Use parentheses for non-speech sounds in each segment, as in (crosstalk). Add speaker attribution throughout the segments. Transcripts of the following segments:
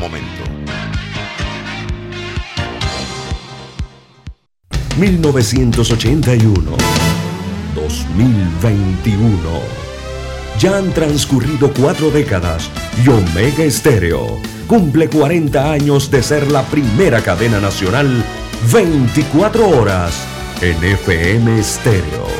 Speaker 1: momento. 1981 2021 Ya han transcurrido cuatro décadas y Omega Estéreo cumple 40 años de ser la primera cadena nacional 24 horas en FM Estéreo.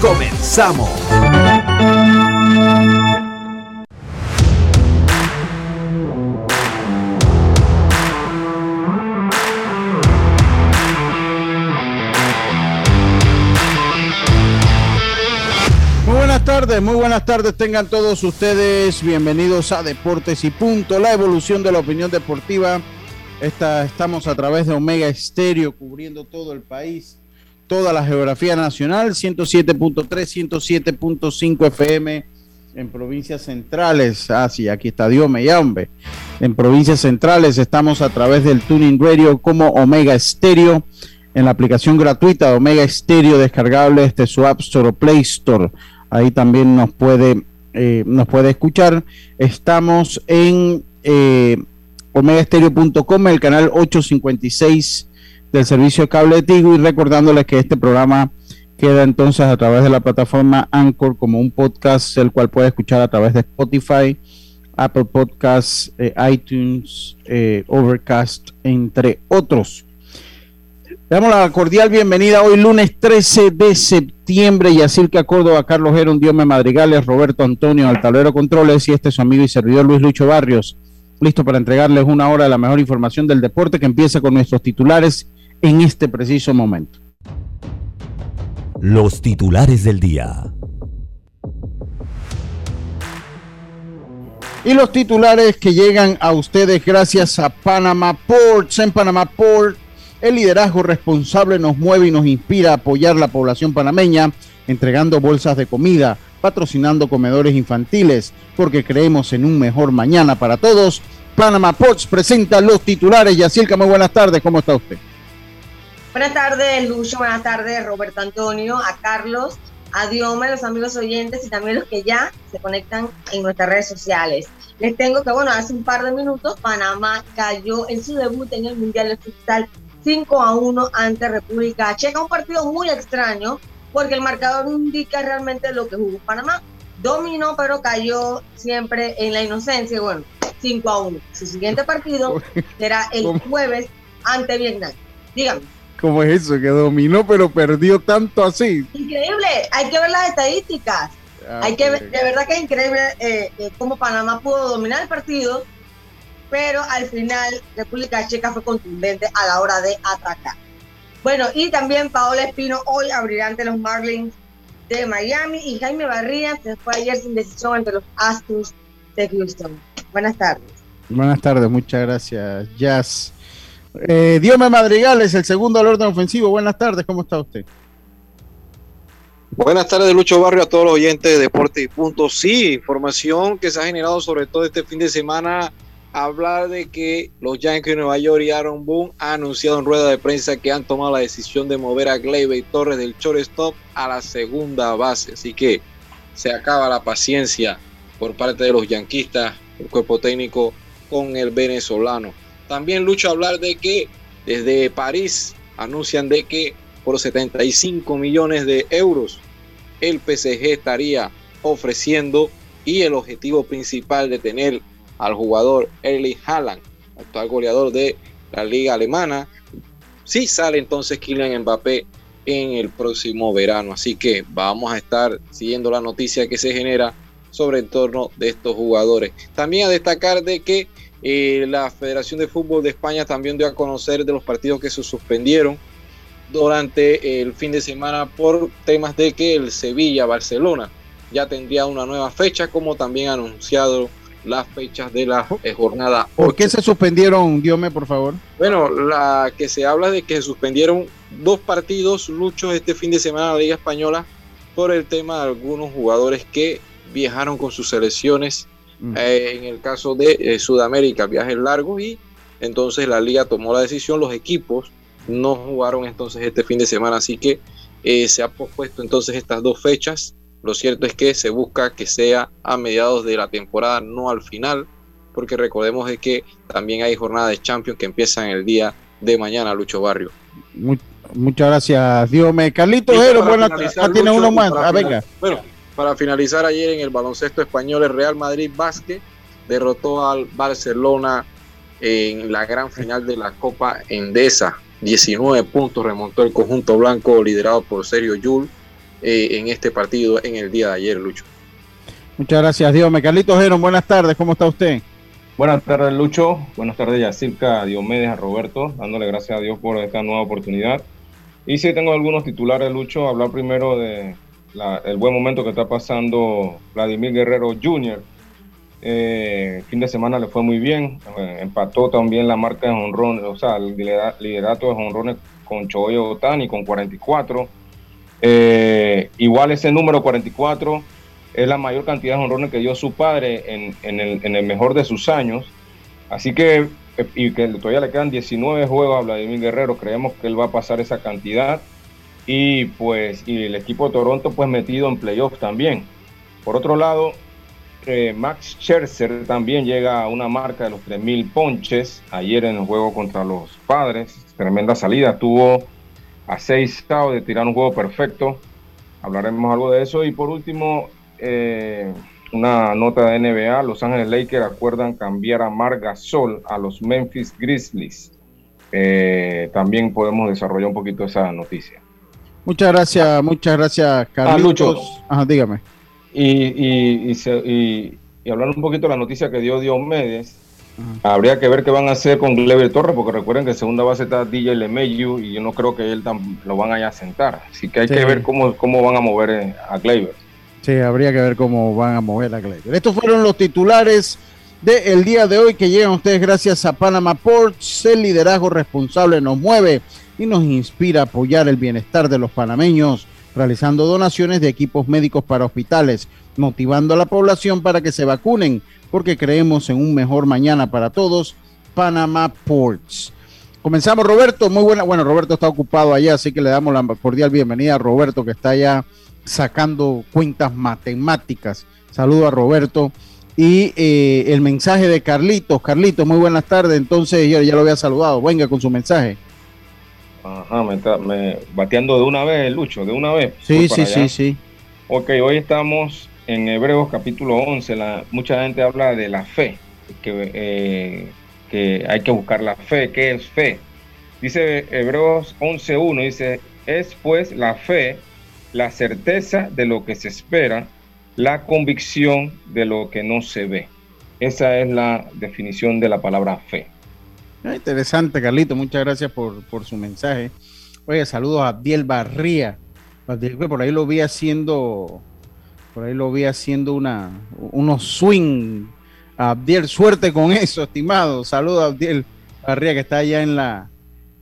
Speaker 2: Comenzamos.
Speaker 3: Muy buenas tardes, muy buenas tardes tengan todos ustedes. Bienvenidos a Deportes y Punto, la evolución de la opinión deportiva. Esta, estamos a través de Omega Estéreo cubriendo todo el país, toda la geografía nacional, 107.3, 107.5 FM en provincias centrales. Ah, sí, aquí está Dios. En provincias centrales estamos a través del Tuning Radio como Omega Estéreo en la aplicación gratuita de Omega Estéreo descargable desde su App Store o Play Store. Ahí también nos puede, eh, nos puede escuchar. Estamos en eh, omegaestereo.com, el canal 856 del servicio de cable de Tigo y recordándoles que este programa queda entonces a través de la plataforma Anchor como un podcast, el cual puede escuchar a través de Spotify, Apple Podcasts, eh, iTunes, eh, Overcast, entre otros. Le damos la cordial bienvenida hoy lunes 13 de septiembre y así que Córdoba, Carlos Heron, Diome Madrigales, Roberto Antonio, al tablero controles y este es su amigo y servidor Luis Lucho Barrios, listo para entregarles una hora de la mejor información del deporte que empieza con nuestros titulares en este preciso momento.
Speaker 4: Los titulares del día.
Speaker 3: Y los titulares que llegan a ustedes gracias a Panama Ports. En Panama Port, el liderazgo responsable nos mueve y nos inspira a apoyar la población panameña, entregando bolsas de comida, patrocinando comedores infantiles, porque creemos en un mejor mañana para todos. Panama Ports presenta los titulares. Yacirca, muy buenas tardes. ¿Cómo está usted?
Speaker 5: Buenas tardes, Lucho. Buenas tardes, Roberto Antonio, a Carlos, a Diome, los amigos oyentes y también los que ya se conectan en nuestras redes sociales. Les tengo que, bueno, hace un par de minutos Panamá cayó en su debut en el Mundial de Futsal 5 a 1 ante República Checa. Un partido muy extraño porque el marcador indica realmente lo que jugó Panamá. Dominó, pero cayó siempre en la inocencia. Bueno, 5 a 1. Su siguiente partido (laughs) será el jueves ante Vietnam. Dígame.
Speaker 3: ¿Cómo es eso? Que dominó, pero perdió tanto así.
Speaker 5: Increíble. Hay que ver las estadísticas. Ah, Hay que ver, de verdad que es increíble eh, eh, cómo Panamá pudo dominar el partido, pero al final República Checa fue contundente a la hora de atacar. Bueno, y también Paola Espino hoy abrirá ante los Marlins de Miami y Jaime Barría se fue ayer sin decisión entre los Astros de Houston. Buenas tardes.
Speaker 3: Buenas tardes, muchas gracias, Jazz. Eh, Diome Madrigales, el segundo al orden ofensivo. Buenas tardes, ¿cómo está usted?
Speaker 6: Buenas tardes, Lucho Barrio, a todos los oyentes de Deporte. Sí, información que se ha generado sobre todo este fin de semana. Hablar de que los Yankees de Nueva York y Aaron Boone han anunciado en rueda de prensa que han tomado la decisión de mover a Gleyber Torres del shortstop a la segunda base. Así que se acaba la paciencia por parte de los yanquistas, el cuerpo técnico con el venezolano. También Lucho hablar de que desde París anuncian de que por 75 millones de euros el PSG estaría ofreciendo y el objetivo principal de tener al jugador Erling Haaland, actual goleador de la liga alemana, si sale entonces Kylian Mbappé en el próximo verano. Así que vamos a estar siguiendo la noticia que se genera sobre el torno de estos jugadores. También a destacar de que eh, la Federación de Fútbol de España también dio a conocer de los partidos que se suspendieron durante el fin de semana por temas de que el Sevilla-Barcelona ya tendría una nueva fecha, como también anunciado las fechas de la eh, jornada.
Speaker 3: ¿Por qué se suspendieron, Diome, por favor?
Speaker 6: Bueno, la que se habla de que se suspendieron dos partidos luchos este fin de semana en la Liga Española por el tema de algunos jugadores que viajaron con sus selecciones. Mm. Eh, en el caso de eh, Sudamérica, viajes largos y entonces la liga tomó la decisión, los equipos no jugaron entonces este fin de semana, así que se ha pospuesto entonces estas dos fechas lo cierto es que se busca que sea a mediados de la temporada, no al final, porque recordemos de que también hay jornada de Champions que empiezan el día de mañana, Lucho Barrio.
Speaker 3: muchas gracias, Dios me. Carlito buenas ah, tiene uno más. Ah, venga.
Speaker 6: Bueno, para finalizar ayer en el baloncesto español, el Real Madrid Básquet derrotó al Barcelona en la gran final de la Copa Endesa. 19 puntos remontó el conjunto blanco liderado por Sergio Yul eh, en este partido en el día de ayer, Lucho.
Speaker 3: Muchas gracias, Dios. Carlitos Geron, buenas tardes, ¿cómo está usted?
Speaker 7: Buenas tardes, Lucho. Buenas tardes, Yacirca, a Diomedes, a Roberto, dándole gracias a Dios por esta nueva oportunidad. Y si tengo algunos titulares, Lucho. Hablar primero de el buen momento que está pasando Vladimir Guerrero Jr. Eh, fin de semana le fue muy bien. Eh, empató también la marca de honrones, o sea, el liderato de honrones con Choyo Otani con 44. Eh, igual ese número 44 es la mayor cantidad de honrones que dio su padre en, el, mejor de sus años. Así que, y que todavía le quedan 19 juegos a Vladimir Guerrero, creemos que él va a pasar esa cantidad. Y pues, y el equipo de Toronto pues metido en playoffs también. Por otro lado, eh, Max Scherzer también llega a una marca de los 3.000 ponches ayer en el juego contra los padres. Tremenda salida. Tuvo a seis estados de tirar un juego perfecto. Hablaremos algo de eso. Y por último, eh, una nota de NBA. Los Ángeles Lakers acuerdan cambiar a Marga Sol a los Memphis Grizzlies. Eh, también podemos desarrollar un poquito esa noticia.
Speaker 3: Muchas gracias, muchas gracias, Carlitos.
Speaker 7: Ah, Ajá, dígame. Y, y, y, hablar un poquito de la noticia que dio Diomedes Habría que ver qué van a hacer con Gleyber Torres, porque recuerden que en segunda base está DJ Lemeyu y yo no creo que él lo van a, sentar. Así que hay que ver cómo, cómo van a mover eh, a Gleyber.
Speaker 3: Sí, habría que ver cómo van a mover a Gleyber. Estos fueron los titulares del día de hoy que llegan ustedes gracias a Panama Ports. El liderazgo responsable nos mueve y nos inspira a apoyar el bienestar de los panameños, realizando donaciones de equipos médicos para hospitales, motivando a la población para que se vacunen porque creemos en un mejor mañana para todos. Panama Ports. Comenzamos, Roberto. Muy buena. Bueno, Roberto está ocupado allá, así que le damos la cordial bienvenida a Roberto, que está allá sacando cuentas matemáticas. Saludo a Roberto. Y eh, el mensaje de Carlitos. Carlitos, muy buenas tardes. Entonces, yo ya lo había saludado. Venga con su mensaje.
Speaker 7: Ajá, me, está, me bateando de una vez, Lucho, de una vez.
Speaker 3: Sí, sí, sí, sí.
Speaker 7: Ok, hoy estamos en Hebreos capítulo 11, la, mucha gente habla de la fe, que, eh, que hay que buscar la fe. ¿Qué es fe? Dice Hebreos 11.1, dice, es pues la fe, la certeza de lo que se espera, la convicción de lo que no se ve. Esa es la definición de la palabra fe.
Speaker 3: Ah, interesante, Carlito. Muchas gracias por, por su mensaje. Oye, saludos a Abdiel Barría. Por ahí lo vi haciendo por ahí lo vi haciendo una, unos swing. Abdiel, suerte con eso, estimado. Saludos a Abdiel Barría, que está allá en la,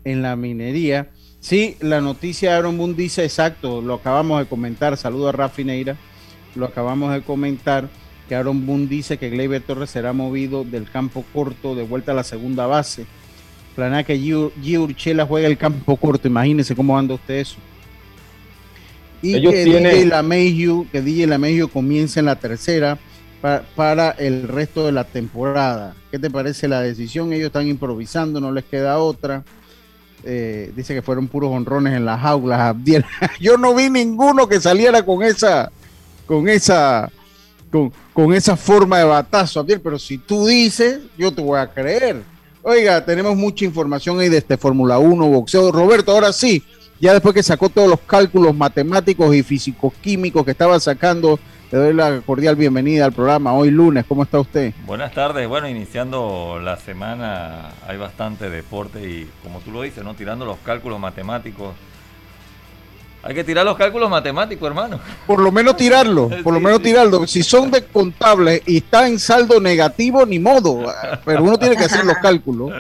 Speaker 3: en la minería. Sí, la noticia de Aaron Boone dice exacto, lo acabamos de comentar. Saludos a Rafi Neira. Lo acabamos de comentar que Aaron Boone dice que Gleyber Torres será movido del campo corto de vuelta a la segunda base. Planea que G. Urchela juegue el campo corto. Imagínense cómo anda usted eso. Y que, DJ LaMeju, que DJ comience en la tercera para, el resto de la temporada. ¿Qué te parece la decisión? Ellos están improvisando, no les queda otra. Eh, dice que fueron puros honrones en las aulas. (laughs) Yo no vi ninguno que saliera con esa, con esa, con, con esa forma de batazo, Abdiel, pero si tú dices, yo te voy a creer. Oiga, tenemos mucha información ahí de este Fórmula 1, boxeo. Roberto, ahora sí, ya después que sacó todos los cálculos matemáticos y físico-químicos que estaba sacando, le doy la cordial bienvenida al programa hoy lunes. ¿Cómo está usted?
Speaker 8: Buenas tardes. Bueno, iniciando la semana hay bastante deporte y como tú lo dices, ¿no? Tirando los cálculos matemáticos. Hay que tirar los cálculos matemáticos, hermano.
Speaker 3: Por lo menos tirarlo, (laughs) por lo menos tirarlo. Si son de contables y está en saldo negativo, ni modo. Pero uno tiene que hacer los cálculos.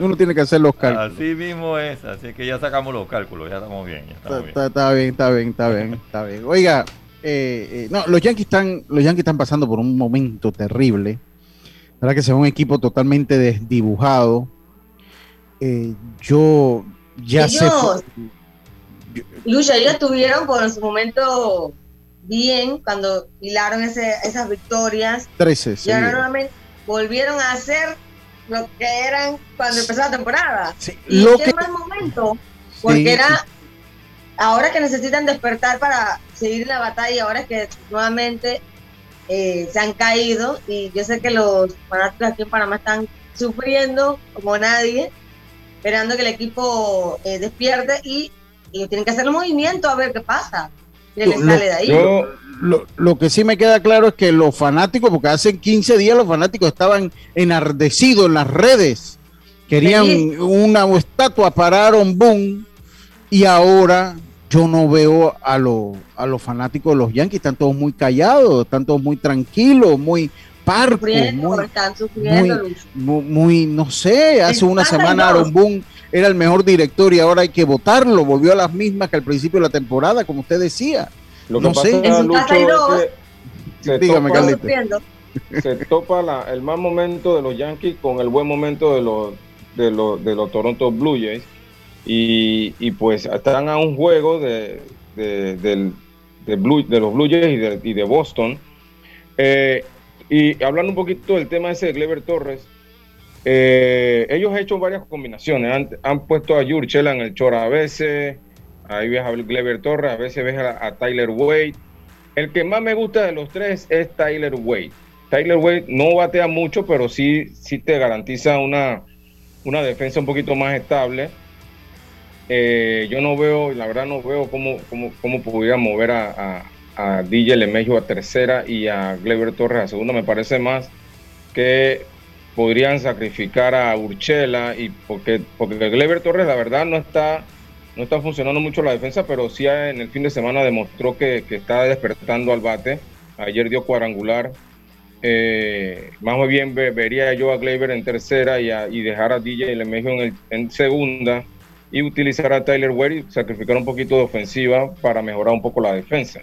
Speaker 3: Uno tiene que hacer los cálculos.
Speaker 8: Así mismo es, así que ya sacamos los cálculos, ya estamos bien.
Speaker 3: está, bien. Está, bien, está bien, está bien, está bien. Oiga, eh, eh, no, los Yankees están, los Yankees están pasando por un momento terrible. La verdad que se ve un equipo totalmente desdibujado. Eh, yo ya sé.
Speaker 5: Lucha, ellos estuvieron por su momento bien cuando hilaron esas victorias.
Speaker 3: 13,
Speaker 5: Y ahora nuevamente volvieron a hacer lo que eran cuando empezó la temporada. y lo que... mal momento, porque era ahora que necesitan despertar para seguir la batalla, ahora que nuevamente eh, se han caído y yo sé que los fanáticos aquí en Panamá están sufriendo como nadie, esperando que el equipo eh, despierte y, tienen que hacer el movimiento a ver qué pasa. ¿Qué les sale de ahí?
Speaker 3: lo, que sí me queda claro es que los fanáticos, porque hace 15 días los fanáticos estaban enardecidos en las redes, querían una estatua para Aaron Boone y ahora yo no veo a, a los fanáticos de los Yankees, están todos muy callados, están todos muy tranquilos, muy parcos, muy, muy, no sé, hace una semana Aaron Boone era el mejor director y ahora hay que votarlo, volvió a las mismas que al principio de la temporada, como usted decía.
Speaker 7: Lo que no pasa, sé. se topa, se topa el mal momento de los Yankees con el buen momento de los, de los, de los Toronto Blue Jays y, pues están a un juego de, de, Blue, de los Blue Jays y de, Boston. Eh, y hablando un poquito del tema ese de Clever Torres, eh, ellos han hecho varias combinaciones. Han, puesto a Yurchela en el Chora a veces, ahí ves a Clever Torres, a veces ves a, Tyler Wade. El que más me gusta de los tres es Tyler Wade. Tyler Wade no batea mucho, pero sí, sí te garantiza una, una defensa un poquito más estable. Eh, yo no veo, la verdad no veo cómo, cómo, cómo pudiera mover a, a, DJ Lemejo a tercera y a Gleber Torres a segunda. Me parece más que podrían sacrificar a Urchela y porque, porque Gleber Torres la verdad no está, no está funcionando mucho la defensa, pero sí en el fin de semana demostró que, que está despertando al bate. Ayer dio cuadrangular. Eh, más bien vería yo a Gleber en tercera y, y dejar a DJ Lemejo en, en segunda y utilizar a Tyler Ware y sacrificar un poquito de ofensiva para mejorar un poco la defensa.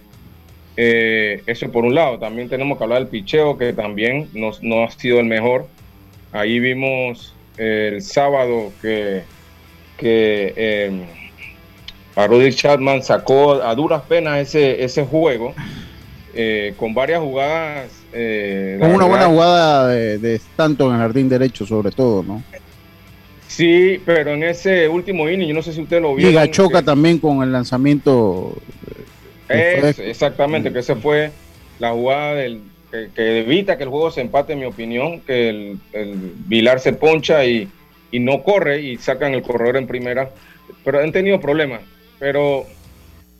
Speaker 7: Eh, eso por un lado. También tenemos que hablar del picheo, que también no, no ha sido el mejor. Ahí vimos el sábado que, que eh, a Rudy Chapman sacó a duras penas ese, ese juego, eh, con varias jugadas.
Speaker 3: con una buena jugada de, de Stanton en el jardín derecho, sobre todo, ¿no?
Speaker 7: Sí, pero en ese último inning, yo no sé si usted lo vio.
Speaker 3: Y Gachoca también con el lanzamiento.
Speaker 7: exactamente, que esa fue la jugada del, que, evita que el juego se empate, en mi opinión, que el, Vilar se poncha y, no corre y sacan el corredor en primera. Pero han tenido problemas. Pero.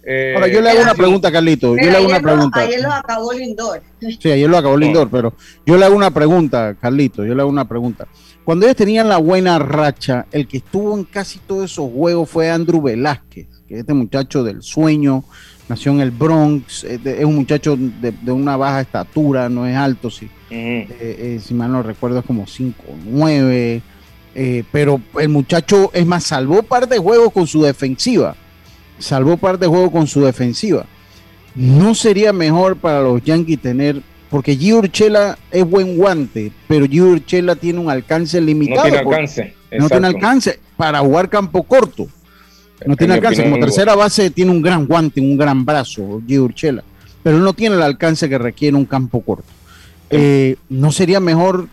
Speaker 3: Eh, Ahora, yo le hago una pregunta, Carlito. Yo le hago una pregunta.
Speaker 5: ayer lo acabó Lindor.
Speaker 3: Sí, ayer lo acabó Lindor, pero yo le hago una pregunta, Carlito. Yo le hago una pregunta. Cuando ellos tenían la buena racha, el que estuvo en casi todos esos juegos fue Andrew Velázquez, que es este muchacho del sueño, nació en el Bronx, es, un muchacho de, una baja estatura, no es alto, sí. Eh, eh, si mal no recuerdo es como 5 o 9, pero el muchacho, es más, salvó par de juegos con su defensiva, salvó par de juegos con su defensiva. ¿No sería mejor para los Yankees tener porque Urchela es buen guante, pero Gio Urchela tiene un alcance limitado.
Speaker 7: No tiene alcance.
Speaker 3: No tiene alcance para jugar campo corto. No tiene alcance. Como tercera base tiene un gran guante, un gran brazo, Gio Urchela, pero no tiene el alcance que requiere un campo corto. Eh, ¿No sería mejor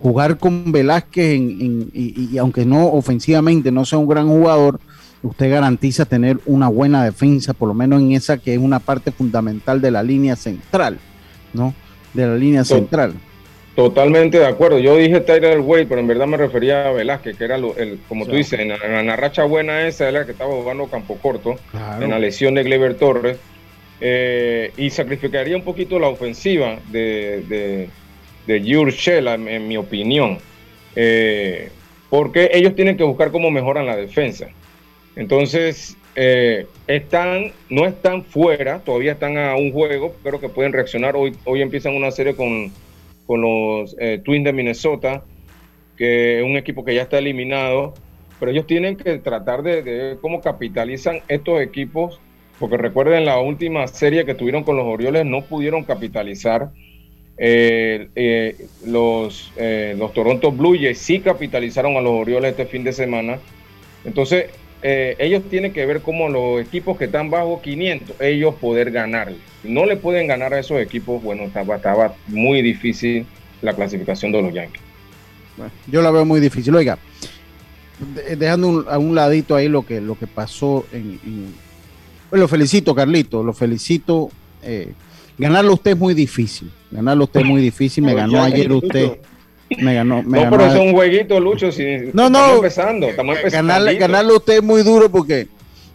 Speaker 3: jugar con Velázquez y, aunque no ofensivamente no sea un gran jugador, usted garantiza tener una buena defensa, por lo menos en esa que es una parte fundamental de la línea central, ¿no? de la línea central.
Speaker 7: Totalmente de acuerdo. Yo dije Tyler Wade, pero en verdad me refería a Velázquez, que era el, como tú dices, en la, racha buena esa era la que estaba jugando campo corto, en la lesión de Gleber Torres, eh, y sacrificaría un poquito la ofensiva de, de, de en, mi opinión, eh, porque ellos tienen que buscar cómo mejoran la defensa. Entonces, eh, están, no están fuera, todavía están a un juego, creo que pueden reaccionar. Hoy, hoy empiezan una serie con, con los eh, Twins de Minnesota, que es un equipo que ya está eliminado, pero ellos tienen que tratar de, ver cómo capitalizan estos equipos, porque recuerden la última serie que tuvieron con los Orioles, no pudieron capitalizar. Eh, los, los Toronto Blue Jays sí capitalizaron a los Orioles este fin de semana. Entonces, eh, ellos tienen que ver cómo los equipos que están bajo 500, ellos poder ganarle. no le pueden ganar a esos equipos, bueno, estaba, estaba muy difícil la clasificación de los Yankees.
Speaker 3: yo la veo muy difícil. Oiga, dejando a un ladito ahí lo que, lo que pasó en... Pues lo felicito, Carlito, lo felicito. Eh, ganarlo usted es muy difícil. Ganarlo usted es muy difícil. Me ganó ayer usted. Me ganó. Me
Speaker 7: no, pero es un jueguito, Lucho. Si
Speaker 3: no, no. Estamos empezando. Estamos empezando. Ganarle, ganarle a usted es muy duro porque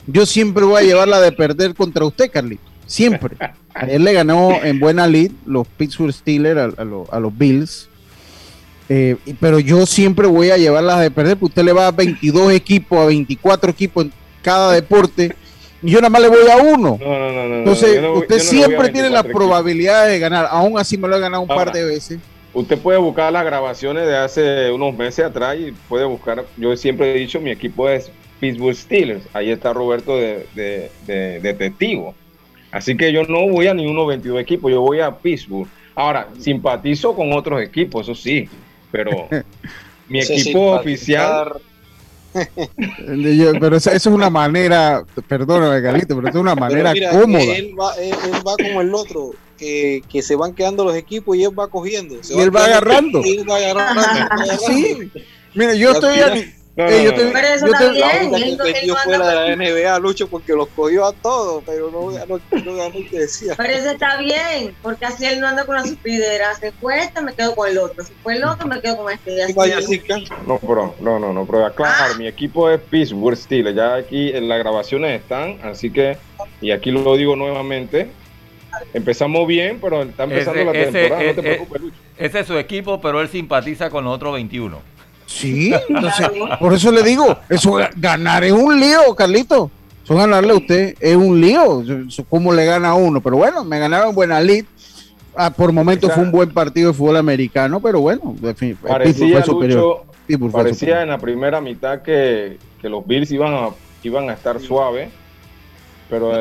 Speaker 3: yo siempre voy a llevarla de perder contra usted, Carlito. Siempre. (laughs) Él le ganó en buena lead los Pittsburgh Steelers a, los Bills. Eh, pero yo siempre voy a llevarla de perder porque usted le va a 22 equipos, a 24 equipos en cada deporte. Y yo nada más le voy a uno. No, no, no, Entonces, usted siempre tiene la probabilidad de ganar. Aún así me lo he ganado un par de veces.
Speaker 7: Usted puede buscar las grabaciones de hace unos meses atrás y puede buscar, yo siempre he dicho, mi equipo es Pittsburgh Steelers. Ahí está Roberto de, de, testigo. Así que yo no voy a ni uno 22 equipos, yo voy a Pittsburgh. Ahora, simpatizo con otros equipos, eso sí, pero (laughs) mi equipo oficial...
Speaker 3: pero esa, es una manera, perdóname, Galito, pero es una manera cómoda.
Speaker 6: Él va, él va como el otro que, se van quedando los equipos y él va cogiendo.
Speaker 3: y él va agarrando. Y él va agarrando. sí. Mira, yo estoy. No, no, yo
Speaker 5: pero eso yo también. Él,
Speaker 6: él fuera de la NBA, Lucho, porque los cogió a todos, pero no, no, no ganó que decía.
Speaker 5: Pero eso está bien, porque así él no anda con la supidera. Se fue este, me quedo con el otro. Si fue el otro, me quedo con este.
Speaker 7: No, pero, no, no, no, pero claro, ah. mi equipo es Pittsburgh Steelers. Ya aquí en las grabaciones están, así que, y aquí lo digo nuevamente, Empezamos bien, pero está empezando la temporada, no te preocupes,
Speaker 8: Ese es su equipo, pero él simpatiza con los otros 21.
Speaker 3: Sí, por eso le digo, eso ganar es un lío, Carlito. Eso ganarle a usted es un lío. ¿Cómo le gana a uno? Pero bueno, me ganaron buena lead. Ah, por momentos fue un buen partido de fútbol americano, pero bueno,
Speaker 7: parecía, parecía en la primera mitad que, que los Bills iban a, iban a estar suaves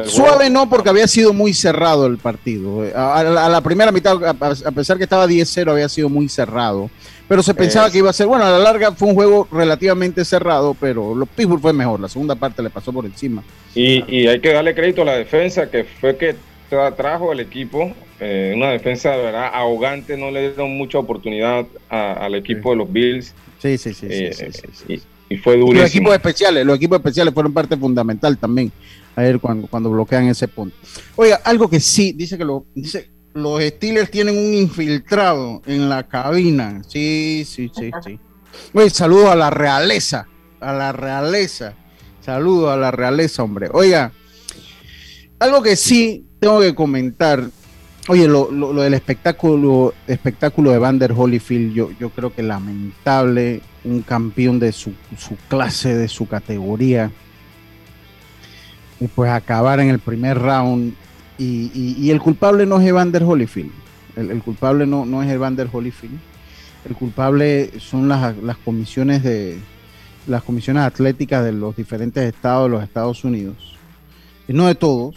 Speaker 3: Suave no, porque había sido muy cerrado el partido. A, la primera mitad, a, pesar que estaba 10-0, había sido muy cerrado. Pero se pensaba que iba a ser, bueno, a la larga fue un juego relativamente cerrado, pero los Pittsburgh fue mejor. La segunda parte le pasó por encima.
Speaker 7: Y, hay que darle crédito a la defensa, que fue que trajo el equipo. Eh, una defensa de verdad ahogante, no le dieron mucha oportunidad al equipo de los Bills.
Speaker 3: Sí, sí, sí. sí,
Speaker 7: eh, y, fue durísimo.
Speaker 3: Los equipos especiales, los equipos especiales fueron parte fundamental también a ver cuando, cuando bloquean ese punto. Oiga, algo que sí, dice que lo, dice, los Steelers tienen un infiltrado en la cabina. Sí, sí, sí, sí. Oye, saludo a la realeza, a la realeza. Saludo a la realeza, hombre. Oiga, algo que sí tengo que comentar. Oye, lo, del espectáculo, espectáculo de Vander Holyfield, yo, yo creo que lamentable, un campeón de su, su clase, de su categoría y pues acabar en el primer round. Y, el culpable no es Evander Holyfield. El, culpable no, no es Evander Holyfield. El culpable son las, comisiones de las comisiones atléticas de los diferentes estados de los Estados Unidos. Y no de todos,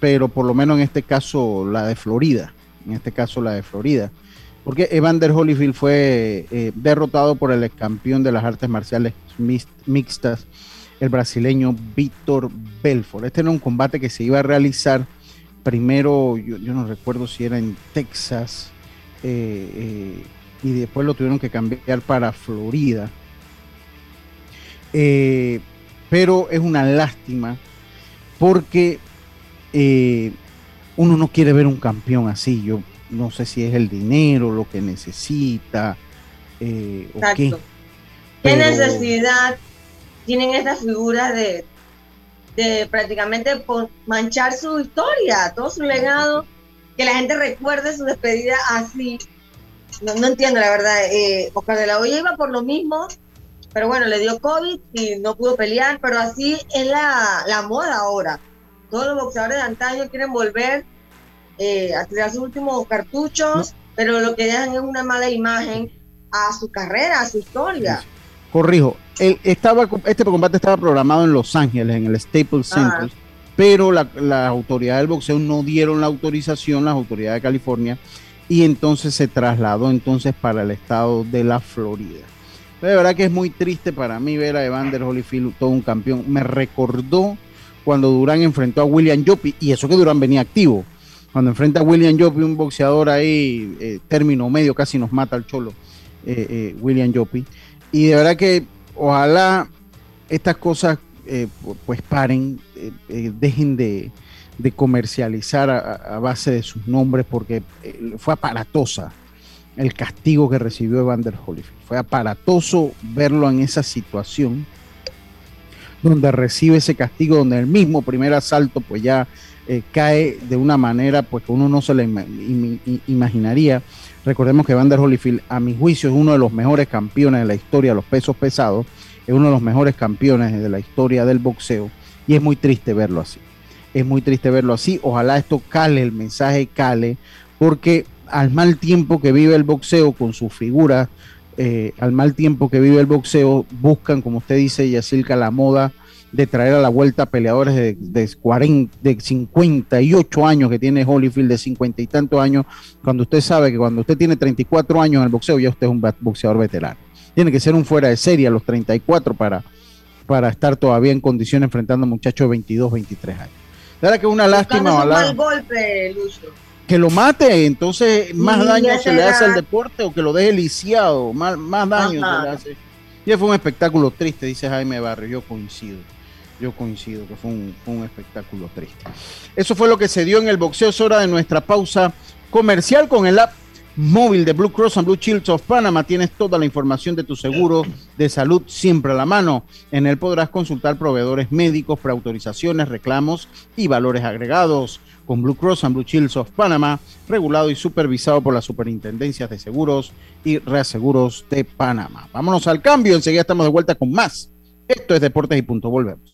Speaker 3: pero por lo menos en este caso la de Florida. En este caso la de Florida. Porque Evander Holyfield fue eh, derrotado por el campeón de las artes marciales mixtas el brasileño Víctor Belfort. Este era un combate que se iba a realizar primero, yo, no recuerdo si era en Texas, eh, eh, y después lo tuvieron que cambiar para Florida. Eh, pero es una lástima porque uno no quiere ver un campeón así. Yo no sé si es el dinero lo que necesita o qué.
Speaker 5: ¿Qué necesidad tienen esta figura de, de prácticamente manchar su historia, todo su legado, que la gente recuerde su despedida así. No, entiendo, la verdad. Eh, Oscar de la Hoya iba por lo mismo pero bueno, le dio COVID y no pudo pelear, pero así es la, la moda ahora. Todos los boxeadores de antaño quieren volver eh, a tirar sus últimos cartuchos, pero lo que dejan es una mala imagen a su carrera, a su historia.
Speaker 3: Corrijo, el, estaba, este combate estaba programado en Los Ángeles, en el Staples Center, pero las la autoridades del boxeo no dieron la autorización, las autoridades de California, y entonces se trasladó entonces para el estado de la Florida. de verdad que es muy triste para mí ver a Evander Holyfield todo un campeón. Me recordó cuando Durán enfrentó a William Jopi, y eso que Durán venía activo. Cuando enfrenta a William Jopi, un boxeador ahí, eh, término medio, casi nos mata al cholo, eh, eh, William Jopi. Y de verdad que ojalá estas cosas pues paren, dejen de, comercializar a, base de sus nombres, porque fue aparatosa el castigo que recibió Evander Holyfield. Fue aparatoso verlo en esa situación donde recibe ese castigo, donde el mismo primer asalto pues ya eh, cae de una manera pues que uno no se le imaginaría. Recordemos que Vander Holyfield, a mi juicio, es uno de los mejores campeones de la historia de los pesos pesados, es uno de los mejores campeones de la historia del boxeo y es muy triste verlo así. Es muy triste verlo así. Ojalá esto cale, el mensaje cale, porque al mal tiempo que vive el boxeo con su figura, eh, al mal tiempo que vive el boxeo, buscan, como usted dice, Yacilca, la moda de traer a la vuelta peleadores de, de, 40, de 58 años que tiene Holyfield, de 50 y tantos años, cuando usted sabe que cuando usted tiene 34 años en el boxeo, ya usted es un boxeador veterano. Tiene que ser un fuera de serie a los 34 para, para estar todavía en condiciones enfrentando a muchachos de 22, 23 años. La verdad que es una lástima.
Speaker 5: Un golpe, Lucio
Speaker 3: que lo mate, entonces más daño se le hace al deporte o que lo deje lisiado, más, más daño se le hace. Y fue un espectáculo triste, dice Jaime Barrio, yo coincido. Yo coincido que fue un, espectáculo triste. Eso fue lo que se dio en el boxeo. Es hora de nuestra pausa comercial con el app móvil de Blue Cross and Blue Shields of Panama. Tienes toda la información de tu seguro de salud siempre a la mano. En él podrás consultar proveedores médicos, preautorizaciones, reclamos y valores agregados con Blue Cross and Blue Shields of Panama, regulado y supervisado por las superintendencias de seguros y reaseguros de Panamá. Vámonos al cambio, enseguida estamos de vuelta con más. Esto es Deportes y Punto, volvemos.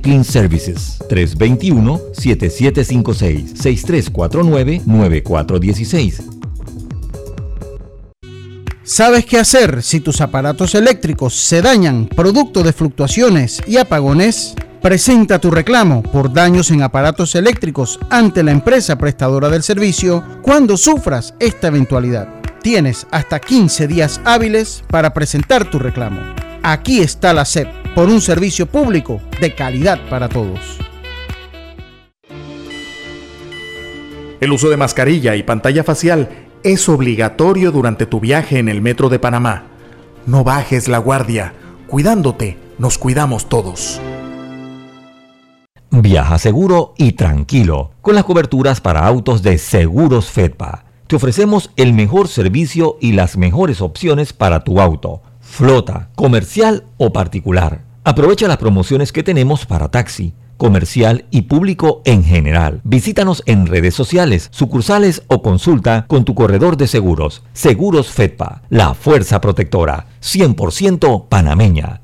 Speaker 4: Clean Services 321-7756-6349-9416.
Speaker 3: ¿Sabes qué hacer si tus aparatos eléctricos se dañan producto de fluctuaciones y apagones? Presenta tu reclamo por daños en aparatos eléctricos ante la empresa prestadora del servicio cuando sufras esta eventualidad. Tienes hasta 15 días hábiles para presentar tu reclamo. Aquí está la SEP por un servicio público de calidad para todos.
Speaker 9: El uso de mascarilla y pantalla facial es obligatorio durante tu viaje en el metro de Panamá. No bajes la guardia. Cuidándote, nos cuidamos todos.
Speaker 4: Viaja seguro y tranquilo con las coberturas para autos de Seguros Fedpa. Te ofrecemos el mejor servicio y las mejores opciones para tu auto, flota, comercial o particular. Aprovecha las promociones que tenemos para taxi, comercial y público en general. Visítanos en redes sociales, sucursales o consulta con tu corredor de seguros. Seguros Fedpa, la fuerza protectora, 100% panameña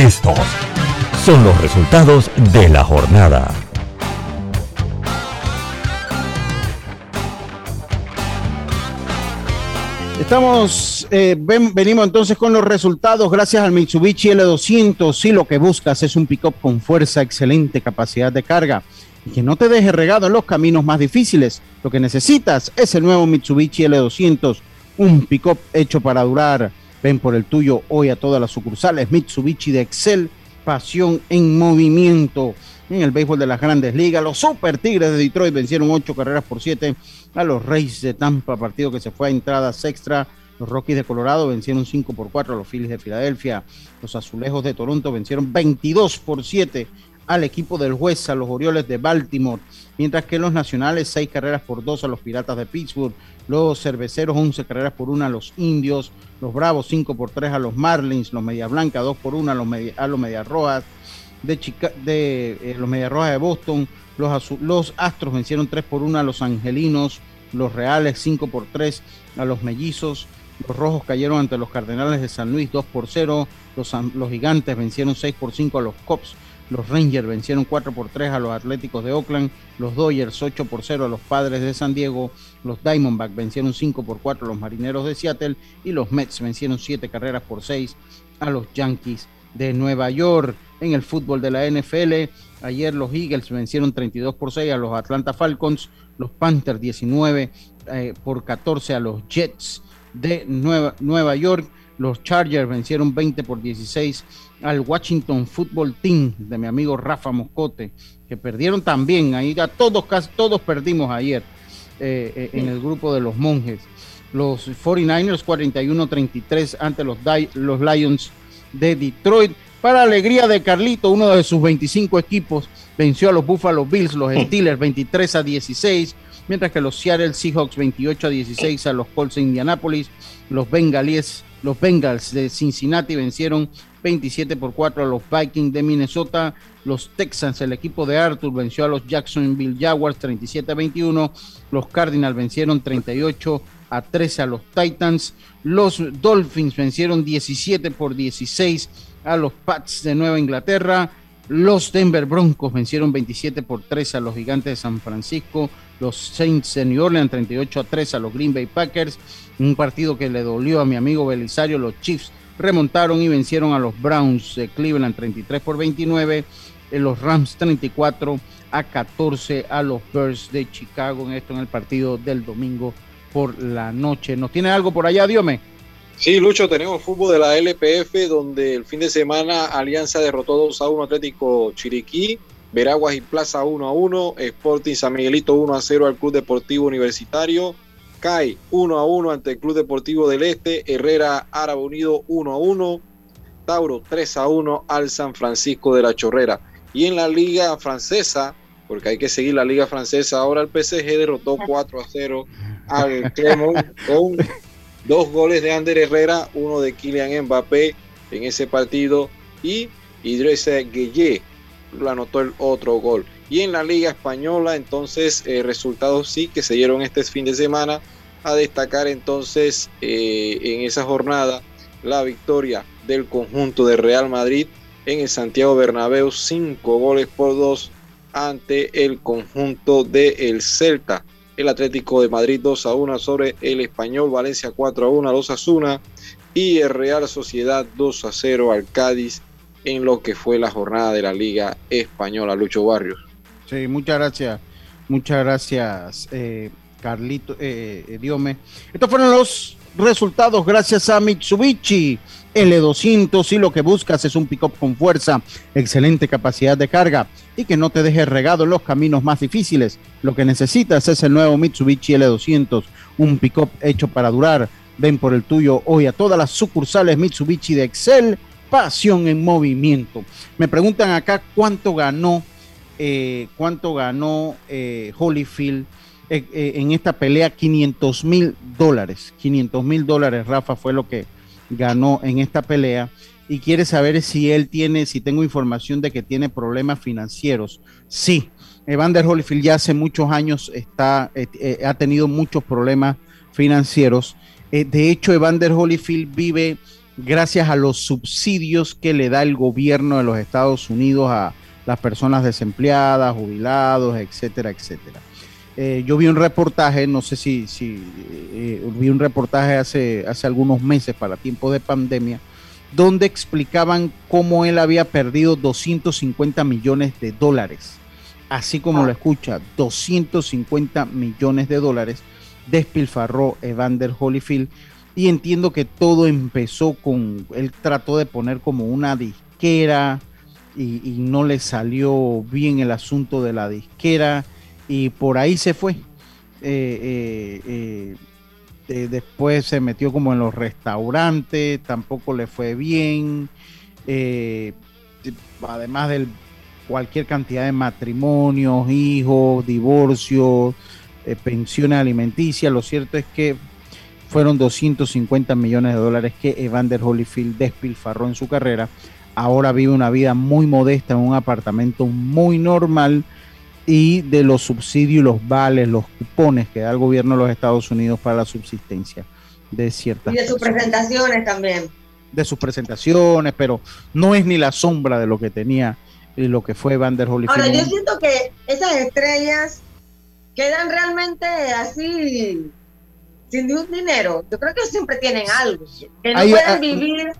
Speaker 4: Estos son los resultados de la jornada.
Speaker 3: Estamos, eh, venimos entonces con los resultados gracias al Mitsubishi L200. Si lo que buscas es un pick-up con fuerza, excelente capacidad de carga y que no te deje regado en los caminos más difíciles. Lo que necesitas es el nuevo Mitsubishi L200, un pick-up hecho para durar. Ven por el tuyo hoy a todas las sucursales Mitsubishi de Excel, pasión en movimiento. En el béisbol de las grandes ligas, los Super Tigres de Detroit vencieron ocho carreras por siete a los Reyes de Tampa, partido que se fue a entradas extra. Los Rockies de Colorado vencieron 5 por 4 a los Phillies de Filadelfia. Los Azulejos de Toronto vencieron 22 por 7 al equipo del juez, a los Orioles de Baltimore. Mientras que los Nacionales, 6 carreras por 2 a los Piratas de Pittsburgh. Los Cerveceros, 11 carreras por 1 a los Indios. Los Bravos 5 por 3 a los Marlins, los Media Blanca 2 por 1 a los Media, a los Media Rojas, de, de eh, los Media Rojas de Boston, los, los Astros vencieron 3 por 1 a los Angelinos, los Reales 5 por 3 a los Mellizos, los Rojos cayeron ante los Cardenales de San Luis 2 por 0, los, los Gigantes vencieron 6 por 5 a los Cops, los Rangers vencieron 4 por 3 a los Atléticos de Oakland, los Dodgers 8 por 0 a los Padres de San Diego, los Diamondbacks vencieron 5 por 4 a los Marineros de Seattle y los Mets vencieron 7 carreras por 6 a los Yankees de Nueva York. En el fútbol de la NFL, ayer los Eagles vencieron 32 por 6 a los Atlanta Falcons, los Panthers 19 eh, por 14 a los Jets de Nueva, Nueva York, los Chargers vencieron 20 por 16 al Washington Football Team de mi amigo Rafa Moscote, que perdieron también, ahí ya todos, casi todos perdimos ayer eh, eh, en el grupo de los monjes. Los 49ers 41-33 ante los, los Lions de Detroit. Para alegría de Carlito, uno de sus 25 equipos venció a los Buffalo Bills, los Steelers 23 a 16, mientras que los Seattle Seahawks 28 a 16 a los Colts de Indianapolis, los Bengalíes, los Bengals de Cincinnati vencieron 27 por 4 a los Vikings de Minnesota. Los Texans, el equipo de Arthur, venció a los Jacksonville Jaguars 37 a 21. Los Cardinals vencieron 38 a 13 a los Titans. Los Dolphins vencieron 17 por 16 a los Pats de Nueva Inglaterra. Los Denver Broncos vencieron 27 por 3 a los Gigantes de San Francisco. Los Saints de New Orleans 38 a 3 a los Green Bay Packers. Un partido que le dolió a mi amigo Belisario. Los Chiefs remontaron y vencieron a los Browns de Cleveland 33 por 29, en los Rams 34 a 14 a los Bears de Chicago en esto en el partido del domingo por la noche. ¿Nos tiene algo por allá, Diome?
Speaker 6: Sí, Lucho, tenemos fútbol de la LPF donde el fin de semana Alianza derrotó 2 a 1 Atlético Chiriquí, Veraguas y Plaza 1 a 1, Sporting San Miguelito 1 a 0 al Club Deportivo Universitario, CAI 1 a 1 ante el Club Deportivo del Este, Herrera Árabe Unido 1 a 1, Tauro 3 a 1 al San Francisco de la Chorrera. Y en la liga francesa, porque hay que seguir la liga francesa, ahora el PSG derrotó (laughs) 4 a 0 al Clermont con dos goles de Ander Herrera, uno de Kylian Mbappé en ese partido y Idrissa Gueye lo anotó el otro gol. Y en la Liga Española, entonces, eh, resultados sí que se dieron este fin de semana. A destacar entonces eh, en esa jornada la victoria del conjunto de Real Madrid en el Santiago Bernabéu, cinco goles por dos ante el conjunto de el Celta. El Atlético de Madrid 2 a 1 sobre el Español, Valencia 4 a 1 a los y el Real Sociedad 2 a 0 al Cádiz en lo que fue la jornada de la Liga Española, Lucho Barrios.
Speaker 3: Sí, muchas gracias, muchas gracias, eh, Carlito, eh, eh, Diome. Estos fueron los resultados gracias a Mitsubishi L200 si lo que buscas es un pick-up con fuerza, excelente capacidad de carga y que no te deje regado en los caminos más difíciles. Lo que necesitas es el nuevo Mitsubishi L200, un pick-up hecho para durar. Ven por el tuyo hoy a todas las sucursales Mitsubishi de Excel, pasión en movimiento. Me preguntan acá cuánto ganó, eh, cuánto ganó eh, Holyfield eh, en esta pelea, 500 mil dólares. 500 mil dólares, Rafa, fue lo que ganó en esta pelea y quiere saber si él tiene, si tengo información de que tiene problemas financieros. Sí, Evander Holyfield ya hace muchos años está, ha tenido muchos problemas financieros. De hecho, Evander Holyfield vive gracias a los subsidios que le da el gobierno de los Estados Unidos a las personas desempleadas, jubilados, etcétera, etcétera. Eh, yo vi un reportaje, no sé si, eh, vi un reportaje hace, hace algunos meses para tiempo de pandemia, donde explicaban cómo él había perdido 250 millones de dólares. Así como lo escucha, 250 millones de dólares despilfarró Evander Holyfield. Y entiendo que todo empezó con, él trató de poner como una disquera y, no le salió bien el asunto de la disquera y por ahí se fue. Eh, eh, eh, después se metió como en los restaurantes, tampoco le fue bien. además de cualquier cantidad de matrimonios, hijos, divorcios, pensiones alimenticias, lo cierto es que fueron 250 millones de dólares que Evander Holyfield despilfarró en su carrera. Ahora vive una vida muy modesta en un apartamento muy normal y de los subsidios, los vales, los cupones que da el gobierno de los Estados Unidos para la subsistencia de ciertas.
Speaker 5: Y de sus presentaciones también.
Speaker 3: De sus presentaciones, pero no es ni la sombra de lo que tenía y lo que fue Van der Holyfield.
Speaker 5: Ahora, yo siento que esas estrellas quedan realmente así sin ningún dinero. Yo creo que siempre tienen algo. Que no pueden ah, vivir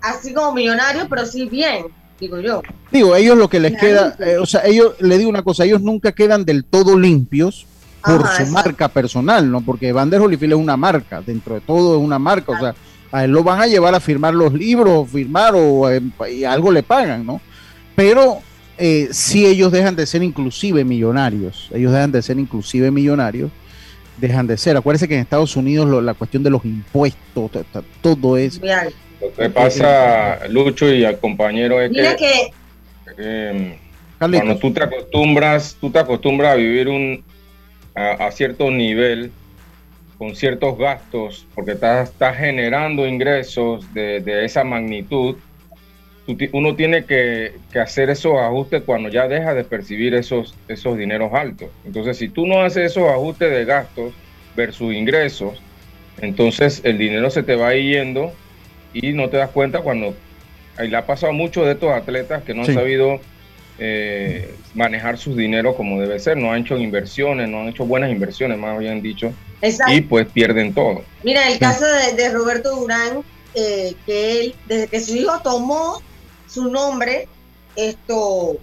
Speaker 5: así como millonarios, pero sí bien digo yo.
Speaker 3: Digo, ellos lo que les queda, eh, o sea, ellos, le digo una cosa, ellos nunca quedan del todo limpios por su marca personal, ¿no? Porque Van der Holyfield es una marca, dentro de todo es una marca, o sea, a él lo van a llevar a firmar los libros, firmar o eh, y algo le pagan, ¿no? Pero eh, si ellos dejan de ser inclusive millonarios, ellos dejan de ser inclusive millonarios, dejan de ser. Acuérdense que en Estados Unidos la cuestión de los impuestos, todo es
Speaker 7: lo que pasa, Lucho y al compañero, es que, em, cuando tú te acostumbras, tú te acostumbras a vivir un, a, cierto nivel, con ciertos gastos, porque estás, estás generando ingresos de, esa magnitud, uno tiene que, hacer esos ajustes cuando ya deja de percibir esos, esos dineros altos. Entonces, si tú no haces esos ajustes de gastos versus ingresos, entonces el dinero se te va yendo y no te das cuenta cuando le ha pasado a muchos de estos atletas que no han sabido eh, manejar sus dinero como debe ser, no han hecho inversiones, no han hecho buenas inversiones, más bien dicho, y pues pierden todo.
Speaker 5: Mira, el caso de, Roberto Durán, eh, que él, desde que su hijo tomó su nombre, esto,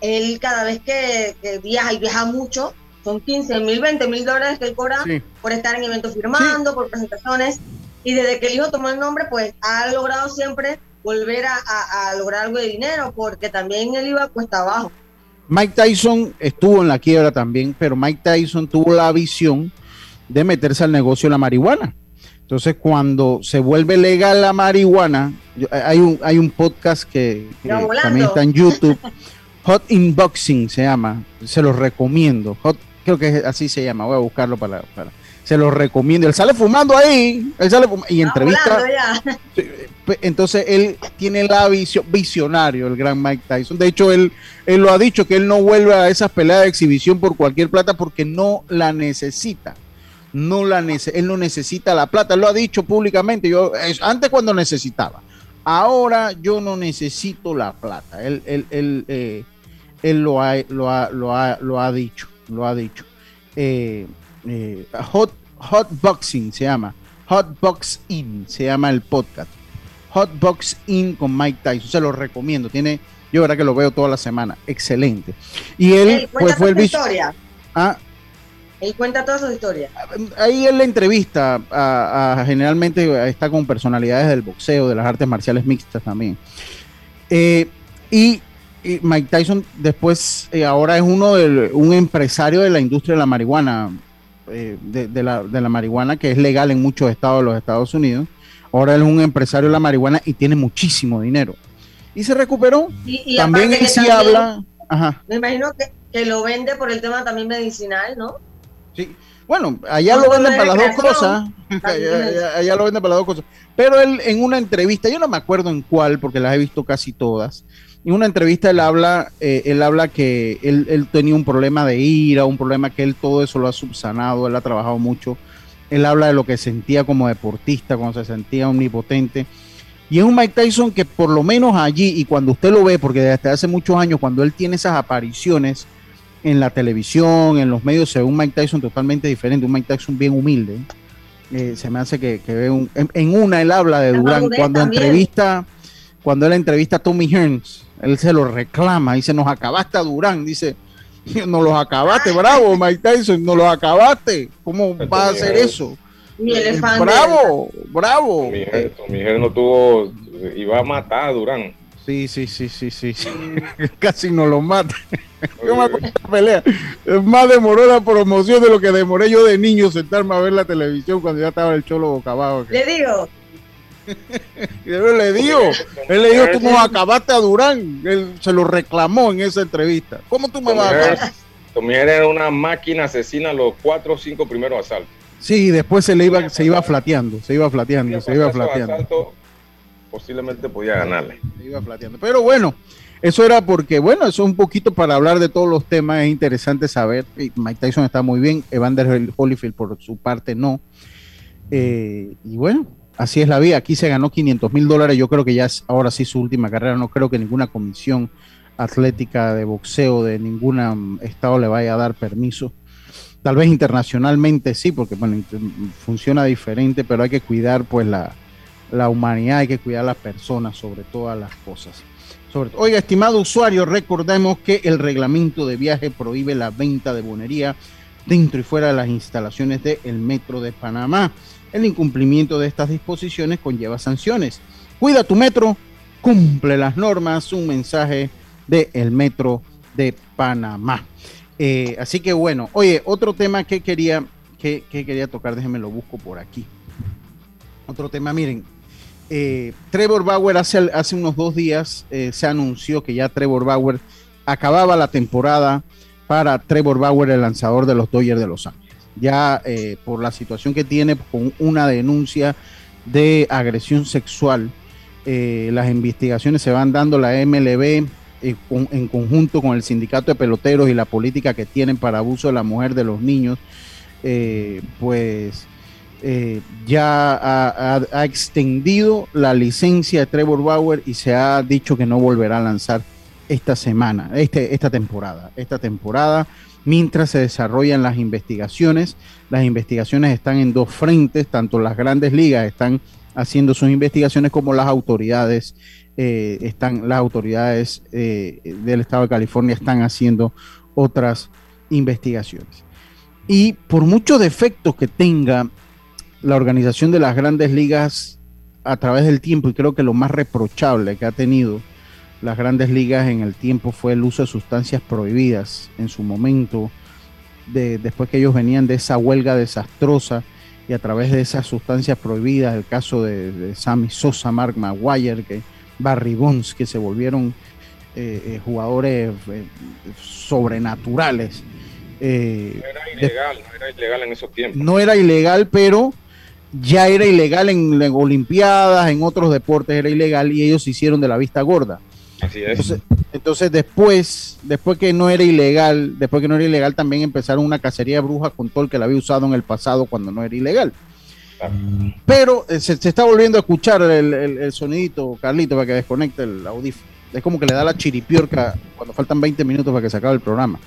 Speaker 5: él cada vez que, viaja y viaja mucho, son 15 mil, 20 mil dólares que él cobra por estar en eventos firmando, por presentaciones y desde que el hijo tomó el nombre, pues ha logrado siempre volver a, lograr algo de dinero, porque también él iba cuesta abajo.
Speaker 3: Mike Tyson estuvo en la quiebra también, pero Mike Tyson tuvo la visión de meterse al negocio de la marihuana. Entonces, cuando se vuelve legal la marihuana, hay un, hay un podcast que, también está en YouTube, Hot Inboxing se llama, se los recomiendo. Hot, creo que así se llama, voy a buscarlo para, para se lo recomiendo. Él sale fumando ahí, él sale y entrevista. entonces él tiene la visión, visionario, el gran Mike Tyson. De hecho, él, él lo ha dicho que él no vuelve a esas peleas de exhibición por cualquier plata porque no la necesita. No la él no necesita la plata, él lo ha dicho públicamente. Yo, antes cuando necesitaba. Ahora yo no necesito la plata. Él, él, él, eh, él lo, ha, lo, ha, lo, ha, lo, ha, dicho. Lo ha dicho. Eh, eh, hot, hot Boxing se llama. Hot Box In se llama el podcast. Hot Box In con Mike Tyson. Se lo recomiendo. Tiene, yo verdad que lo veo toda la semana. Excelente. Y él, pues, fue el
Speaker 5: historia. Ah, él cuenta toda su historia.
Speaker 3: Ahí él la entrevista a, generalmente está con personalidades del boxeo, de las artes marciales mixtas también. Eh, y, Mike Tyson después eh, ahora es uno de un empresario de la industria de la marihuana, eh, de, la, de la marihuana que es legal en muchos estados de los Estados Unidos Ahora él es un empresario de la marihuana y tiene muchísimo dinero. Y se recuperó. también él sí habla.
Speaker 5: Me imagino que, que, lo vende por el tema también medicinal, ¿no?
Speaker 3: Sí. Bueno, allá lo venden para las dos cosas. (laughs) allá, lo venden para las dos cosas. Pero él en una entrevista, yo no me acuerdo en cuál, porque las he visto casi todas. En una entrevista él habla, eh, él habla que él, él tenía un problema de ira, un problema que él todo eso lo ha subsanado, él ha trabajado mucho él habla de lo que sentía como deportista, cuando se sentía omnipotente. Y es un Mike Tyson que por lo menos allí, y cuando usted lo ve, porque desde hace muchos años, cuando él tiene esas apariciones en la televisión, en los medios, se ve un Mike Tyson totalmente diferente, un Mike Tyson bien humilde. Eh, se me hace que, ve un, en, una él habla de Durán, cuando entrevista, cuando él entrevista a Tommy Hearns, él se lo reclama, dice, nos acabaste a Durán, dice, (laughs) no los acabaste, bravo, Mike Tyson, no los acabaste. ¿Cómo va a hacer eso?
Speaker 5: Mi elefante.
Speaker 3: Bravo, bravo. Mi
Speaker 7: mujer no tuvo, iba a matar a Durán.
Speaker 3: Sí, sí, sí, sí, sí. (laughs) Casi no lo mata. Yo me acuerdo de la pelea. Más demoró la promoción de lo que demoré yo de niño sentarme a ver la televisión cuando ya estaba el cholo boca abajo.
Speaker 5: Le digo, (laughs)
Speaker 3: le dijo, él le dijo, tú nos acabaste a Durán. Él se lo reclamó en esa entrevista. ¿Cómo tú me vas a acabar?
Speaker 7: Tu era una máquina asesina los cuatro o cinco primeros asaltos.
Speaker 3: Sí, después se le iba, se iba flateando, se iba flateando, se iba flateando.
Speaker 7: Posiblemente podía ganarle.
Speaker 3: Iba flateando. Pero bueno, eso era porque, bueno, eso es un poquito para hablar de todos los temas, es interesante saber. Mike Tyson está muy bien, Evander Holyfield por su parte no. Eh, y bueno, así es la vida. Aquí se ganó 500 mil dólares. Yo creo que ya es ahora sí su última carrera. No creo que ninguna comisión atlética de boxeo de ningún estado le vaya a dar permiso. Tal vez internacionalmente sí, porque bueno, funciona diferente, pero hay que cuidar pues la, humanidad, hay que cuidar a las personas sobre todas las cosas. Oiga, estimado usuario, recordemos que el reglamento de viaje prohíbe la venta de bonería dentro y fuera de las instalaciones del Metro de Panamá. El incumplimiento de estas disposiciones conlleva sanciones. Cuida tu metro, cumple las normas, un mensaje del Metro de Panamá. Eh, así que bueno, oye, otro tema que quería, que, quería tocar, déjenme lo busco por aquí. Otro tema, miren, eh, Trevor Bauer hace, hace unos dos días eh, se anunció que ya Trevor Bauer acababa la temporada para Trevor Bauer, el lanzador de los Dodgers de Los Ángeles ya eh, por la situación que tiene con una denuncia de agresión sexual. Eh, las investigaciones se van dando la MLB en conjunto con el sindicato de peloteros y la política que tienen para abuso de la mujer de los niños, pues ya ha, extendido la licencia de Trevor Bauer y se ha dicho que no volverá a lanzar esta semana, este, esta temporada. Esta temporada mientras se desarrollan las investigaciones. Las investigaciones están en dos frentes, tanto las grandes ligas están haciendo sus investigaciones como las autoridades eh, están las autoridades eh, del estado de California están haciendo otras investigaciones. Y por muchos defectos que tenga la organización de las grandes ligas a través del tiempo, y creo que lo más reprochable que ha tenido las grandes ligas en el tiempo fue el uso de sustancias prohibidas en su momento, de, después que ellos venían de esa huelga desastrosa y a través de esas sustancias prohibidas, el caso de, Sammy Sosa, Mark Maguire, que Barry Bonds, que se volvieron eh, eh, jugadores eh, sobrenaturales.
Speaker 7: no era ilegal, no era ilegal en esos tiempos.
Speaker 3: No era ilegal, pero ya era ilegal en, Olimpiadas, en otros deportes era ilegal y ellos se hicieron de la vista gorda.
Speaker 7: Así es.
Speaker 3: Entonces, después, después que no era ilegal, después que no era ilegal, también empezaron una cacería de brujas con todo el que la había usado en el pasado cuando no era ilegal. Pero eh, se, está volviendo a escuchar el, el, sonidito, Carlito, para que desconecte el audífono. Es como que le da la chiripiorca cuando faltan 20 minutos para que se acabe el programa.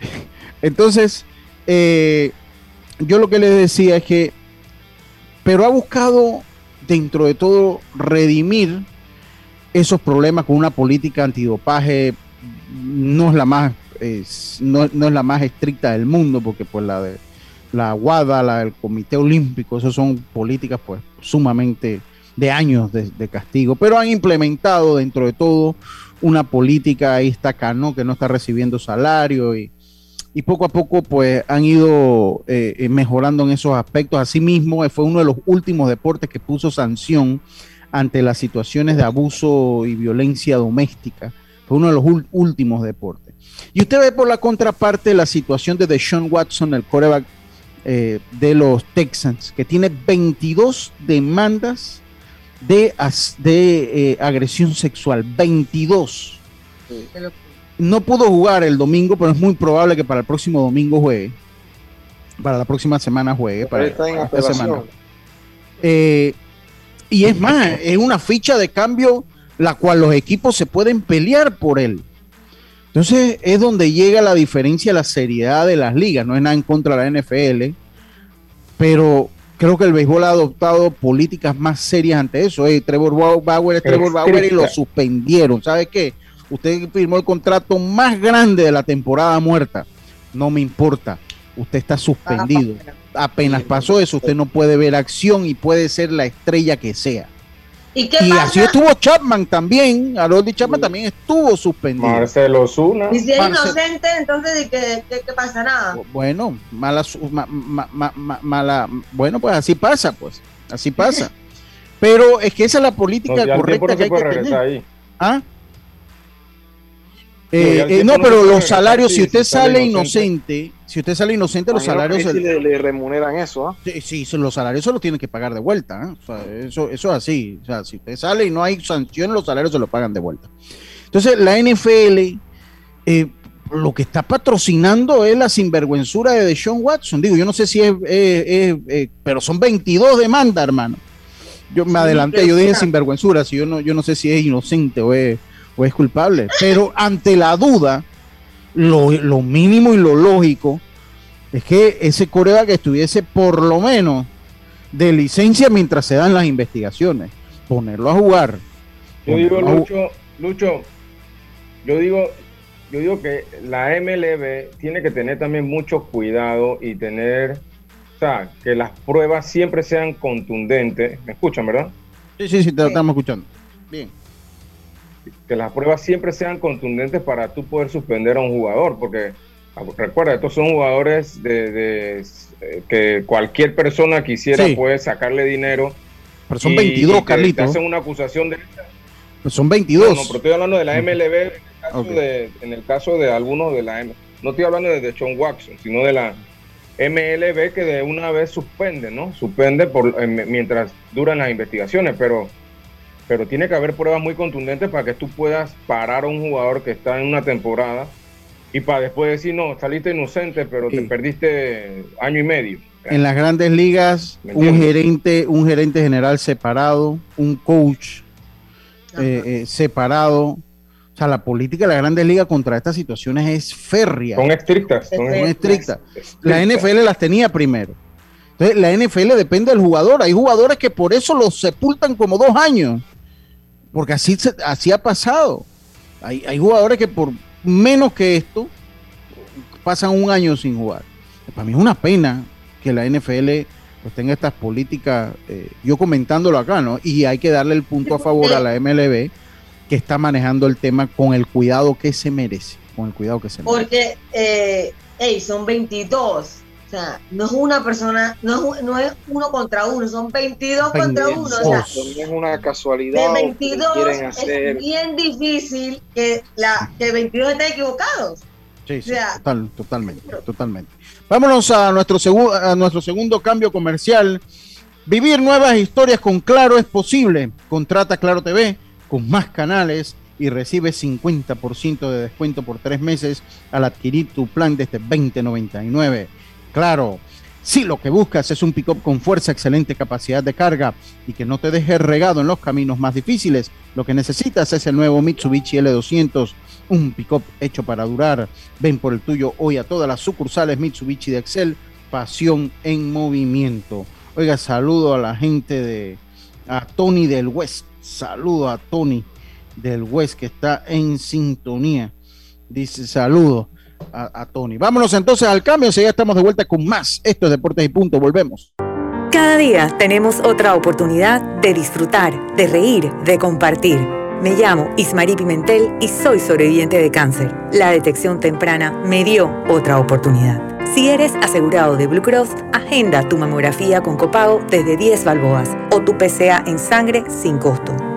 Speaker 3: (laughs) Entonces, eh, yo lo que les decía es que, pero ha buscado dentro de todo redimir esos problemas con una política antidopaje no es la más no, es la más estricta del mundo porque pues la de la WADA, la del Comité Olímpico, esas son políticas pues sumamente de años de, castigo, pero han implementado dentro de todo una política, ahí está Cano que no está recibiendo salario y, y poco a poco pues han ido eh, eh, mejorando en esos aspectos. Asimismo, fue uno de los últimos deportes que puso sanción ante las situaciones de abuso y violencia doméstica. Fue uno de los últimos deportes. Y usted ve por la contraparte la situación de Deshaun Watson, el coreback eh, de los Texans, que tiene 22 demandas de, de agresión sexual. 22 no pudo jugar el domingo, pero es muy probable que para el próximo domingo juegue. Para la próxima semana juegue. Para, esta semana. Eh, y es más, es una ficha de cambio la cual los equipos se pueden pelear por él. Entonces es donde llega la diferencia, la seriedad de las ligas. No es nada en contra de la NFL, pero creo que el béisbol ha adoptado políticas más serias ante eso. Trevor Bauer es Trevor Bauer y lo suspendieron. ¿Sabe qué? Usted firmó el contrato más grande de la temporada muerta. No me importa. Usted está suspendido. Apenas pasó eso, usted no puede ver acción y puede ser la estrella que sea.
Speaker 5: Y,
Speaker 3: así estuvo Chapman también. Harold Chapman también estuvo suspendido.
Speaker 7: Marcelo Zuna.
Speaker 5: Y si es inocente, entonces ¿de qué, qué, pasa nada?
Speaker 3: Bueno, mala, mala, bueno, pues así pasa, pues. Así pasa. (laughs) Pero es que esa es la política correcta que hay que tener. Ahí. ¿Ah? Eh, eh, no, pero los salarios, si usted sale inocente, si usted sale inocente, los salarios...
Speaker 6: le, remuneran eso, ¿ah?
Speaker 3: Sí, los salarios se los tienen que pagar de vuelta, ¿eh? eso, eso es así. O sea, si usted sale y no hay sanción, los salarios se los pagan de vuelta. Entonces, la NFL lo que está patrocinando es la sinvergüenzura de Deshaun Watson. Digo, yo no sé si es, pero son 22 demandas, hermano. Yo me adelanté, yo dije sinvergüenzura, si yo no, yo no sé si es inocente o es o es culpable. Pero ante la duda, lo, mínimo y lo lógico es que ese coreback estuviese por lo menos de licencia mientras se dan las investigaciones. Ponerlo a jugar.
Speaker 7: Yo digo, Lucho, Lucho, yo digo, yo digo que la MLB tiene que tener también mucho cuidado y tener, o sea, que las pruebas siempre sean contundentes. ¿Me escuchan, verdad?
Speaker 3: Sí, sí, sí, te estamos escuchando. Bien
Speaker 7: que las pruebas siempre sean contundentes para tú poder suspender a un jugador, porque recuerda, estos son jugadores de, eh, que cualquier persona quisiera puede sacarle dinero.
Speaker 3: Pero son 22, Carlitos.
Speaker 7: hacen una acusación de...
Speaker 3: son 22. No,
Speaker 7: pero estoy hablando de la MLB, en el caso, de, algunos de la No estoy hablando de, John Watson, sino de la MLB que de una vez suspende, ¿no? Suspende por, eh, mientras duran las investigaciones, pero pero tiene que haber pruebas muy contundentes para que tú puedas parar a un jugador que está en una temporada y para después decir, no, saliste inocente, pero te perdiste año y medio.
Speaker 3: En las grandes ligas, un gerente, un gerente general separado, un coach eh, eh, separado. O sea, la política de las grandes ligas contra estas situaciones es férrea.
Speaker 7: Son estrictas. Son
Speaker 3: estrictas. La NFL las tenía primero. Entonces, la NFL depende del jugador. Hay jugadores que por eso los sepultan como dos años porque así, así ha pasado. Hay, jugadores que por menos que esto pasan un año sin jugar. Para mí es una pena que la NFL pues, tenga estas políticas, eh, yo comentándolo acá, ¿no? Y hay que darle el punto a favor a la MLB que está manejando el tema con el cuidado que se merece. Con el cuidado que se
Speaker 5: merece. Porque, eh, son 22 sea, no es una persona, no es, no es uno contra uno, son 22 contra uno. O sea,
Speaker 6: es una casualidad.
Speaker 5: De 22 es bien difícil que, la, que 22 estén equivocados.
Speaker 3: Sí, sí totalmente, totalmente. Vámonos a nuestro, a nuestro segundo cambio comercial. Vivir nuevas historias con Claro es posible. Contrata Claro TV con más canales y recibe 50% de descuento por tres meses al adquirir tu plan desde 2099. Claro, si lo que buscas es un pick-up con fuerza, excelente capacidad de carga y que no te deje regado en los caminos más difíciles, lo que necesitas es el nuevo Mitsubishi L200, un pick-up hecho para durar. Ven por el tuyo hoy a todas las sucursales Mitsubishi de Excel, pasión en movimiento. Oiga, saludo a la gente de a Tony del West. Saludo a Tony del West que está en sintonía. Dice saludo a, Tony. Vámonos entonces al cambio. Ya estamos de vuelta con más. Esto es Deportes y Punto. Volvemos.
Speaker 10: Cada día tenemos otra oportunidad de disfrutar, de reír, de compartir. Me llamo Ismarí Pimentel y soy sobreviviente de cáncer. La detección temprana me dio otra oportunidad. Si eres asegurado de Blue Cross, agenda tu mamografía con copago desde 10 balboas o tu PCA en sangre sin costo.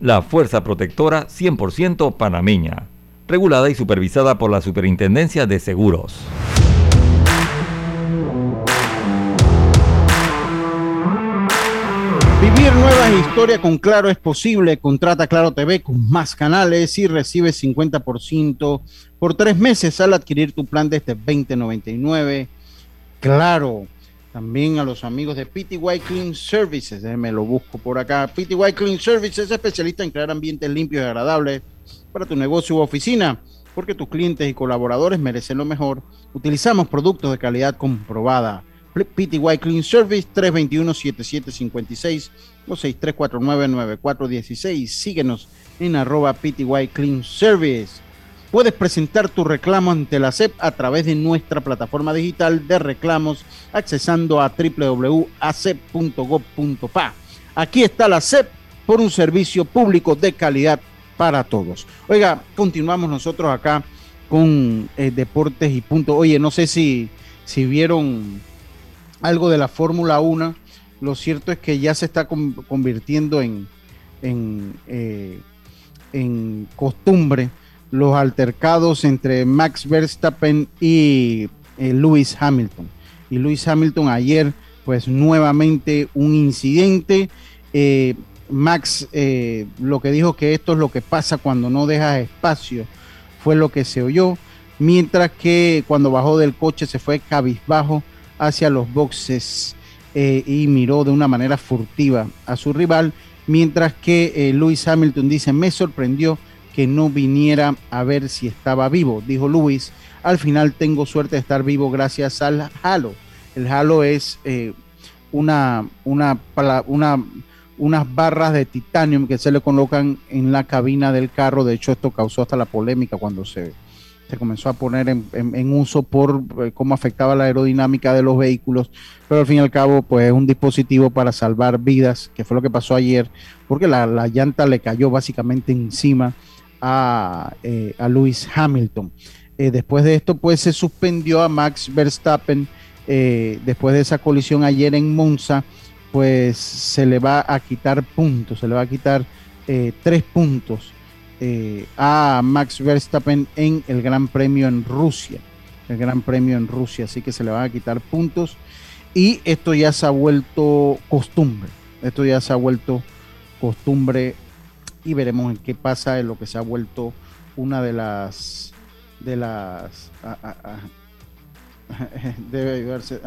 Speaker 8: la fuerza protectora 100% panameña, regulada y supervisada por la Superintendencia de Seguros.
Speaker 3: Vivir nuevas historias con Claro es posible. Contrata Claro TV con más canales y recibe 50% por tres meses al adquirir tu plan desde 2099. Claro. También a los amigos de PTY Clean Services, me lo busco por acá. PTY Clean Services es especialista en crear ambientes limpios y agradables para tu negocio u oficina, porque tus clientes y colaboradores merecen lo mejor. Utilizamos productos de calidad comprobada. PTY Clean Service 321-7756 o 6349-9416. Síguenos en arroba PTY Clean Service. Puedes presentar tu reclamo ante la SEP a través de nuestra plataforma digital de reclamos accesando a www.acep.gov.pa. Aquí está la SEP por un servicio público de calidad para todos. Oiga, continuamos nosotros acá con eh, deportes y punto. Oye, no sé si, si vieron algo de la Fórmula 1. Lo cierto es que ya se está convirtiendo en, en, eh, en costumbre los altercados entre Max Verstappen y eh, Lewis Hamilton. Y Lewis Hamilton ayer, pues nuevamente un incidente. Eh, Max eh, lo que dijo que esto es lo que pasa cuando no dejas espacio, fue lo que se oyó. Mientras que cuando bajó del coche se fue cabizbajo hacia los boxes y miró de una manera furtiva a su rival. Mientras que Lewis Hamilton dice, me sorprendió que no viniera a ver si estaba vivo, dijo Luis. Al final tengo suerte de estar vivo gracias al halo. El halo es eh, una, una, una, unas barras de titanio que se le colocan en la cabina del carro. De hecho, esto causó hasta la polémica cuando se, se comenzó a poner en, uso por eh, cómo afectaba la aerodinámica de los vehículos, pero al fin y al cabo, pues es un dispositivo para salvar vidas, que fue lo que pasó ayer, porque la, la llanta le cayó básicamente encima a, eh, a Lewis Hamilton. Eh, después de esto, pues se suspendió a Max Verstappen. Eh, después de esa colisión ayer en Monza, pues se le va a quitar puntos, se le va a quitar tres puntos a Max Verstappen en el Gran Premio en Rusia. El Gran Premio en Rusia, así que se le van a quitar puntos. Y esto ya se ha vuelto costumbre. Esto ya se ha vuelto costumbre y veremos en qué pasa en lo que se ha vuelto una de las de las ah, ah, ah, (laughs) debe ayudarse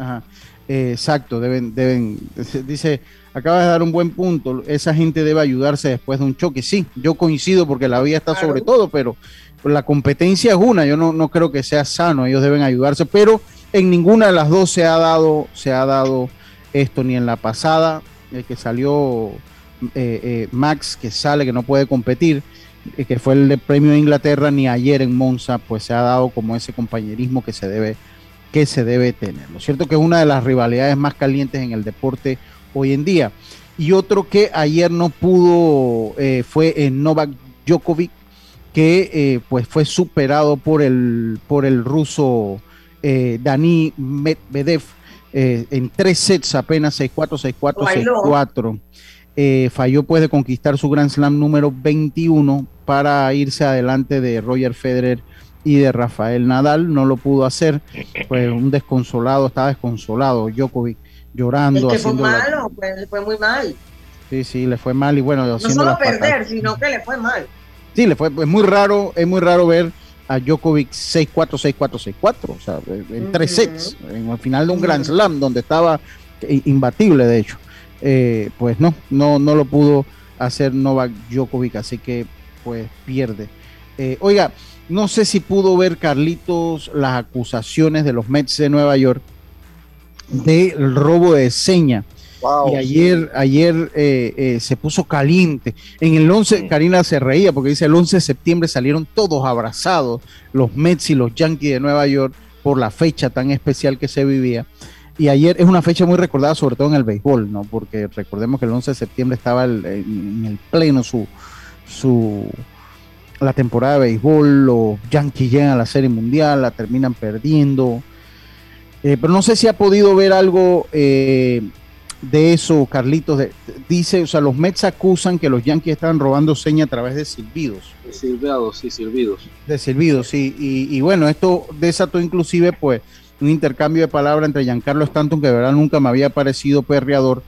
Speaker 3: exacto deben deben (laughs) dice acaba de dar un buen punto esa gente debe ayudarse después de un choque. Sí yo coincido porque la vida está sobre todo pero la competencia es una yo no, no creo que sea sano ellos deben ayudarse pero en ninguna de las dos se ha dado se ha dado esto ni en la pasada el que salió eh, eh, Max que sale, que no puede competir, eh, que fue el premio de Inglaterra, ni ayer en Monza, pues se ha dado como ese compañerismo que se debe, que se debe tener. Lo cierto que es una de las rivalidades más calientes en el deporte hoy en día. Y otro que ayer no pudo fue en Novak Djokovic, que pues fue superado por el, por el ruso Dani Medvedev en tres sets apenas 6-4, 6-4, 6-4. Eh, falló pues de conquistar su Grand Slam número 21 para irse adelante de Roger Federer y de Rafael Nadal, no lo pudo hacer, pues un desconsolado, estaba desconsolado, Djokovic llorando.
Speaker 5: Es que fue malo, pues, le fue muy mal.
Speaker 3: Sí, sí, le fue mal y bueno,
Speaker 5: no solo perder, sino que le fue mal.
Speaker 3: Sí, le fue, es muy raro, es muy raro ver a Djokovic 6-4, 6-4, 6-4, o sea, en tres sets, en el final de un Grand Slam donde estaba imbatible, de hecho. Eh, pues no, no, no lo pudo hacer Novak Djokovic, así que pues pierde. Eh, oiga, no sé si pudo ver Carlitos las acusaciones de los Mets de Nueva York del robo de seña. y ayer, ayer eh, se puso caliente. En el 11, Karina se reía porque dice el 11 de septiembre salieron todos abrazados los Mets y los Yankees de Nueva York por la fecha tan especial que se vivía. Y ayer es una fecha muy recordada, sobre todo en el béisbol, ¿no? Porque recordemos que el 11 de septiembre estaba en el pleno su, su la temporada de béisbol, los Yankees llegan a la Serie Mundial, la terminan perdiendo. Eh, pero no sé si ha podido ver algo eh, de eso, Carlitos. dice, o sea, los Mets acusan que los Yankees estaban robando seña a través de silbidos.
Speaker 6: De silbidos, sí, silbidos.
Speaker 3: De silbidos, sí. Y, bueno, esto desató inclusive, pues, un intercambio de palabras entre Giancarlo Stanton, que de verdad nunca me había parecido perreador,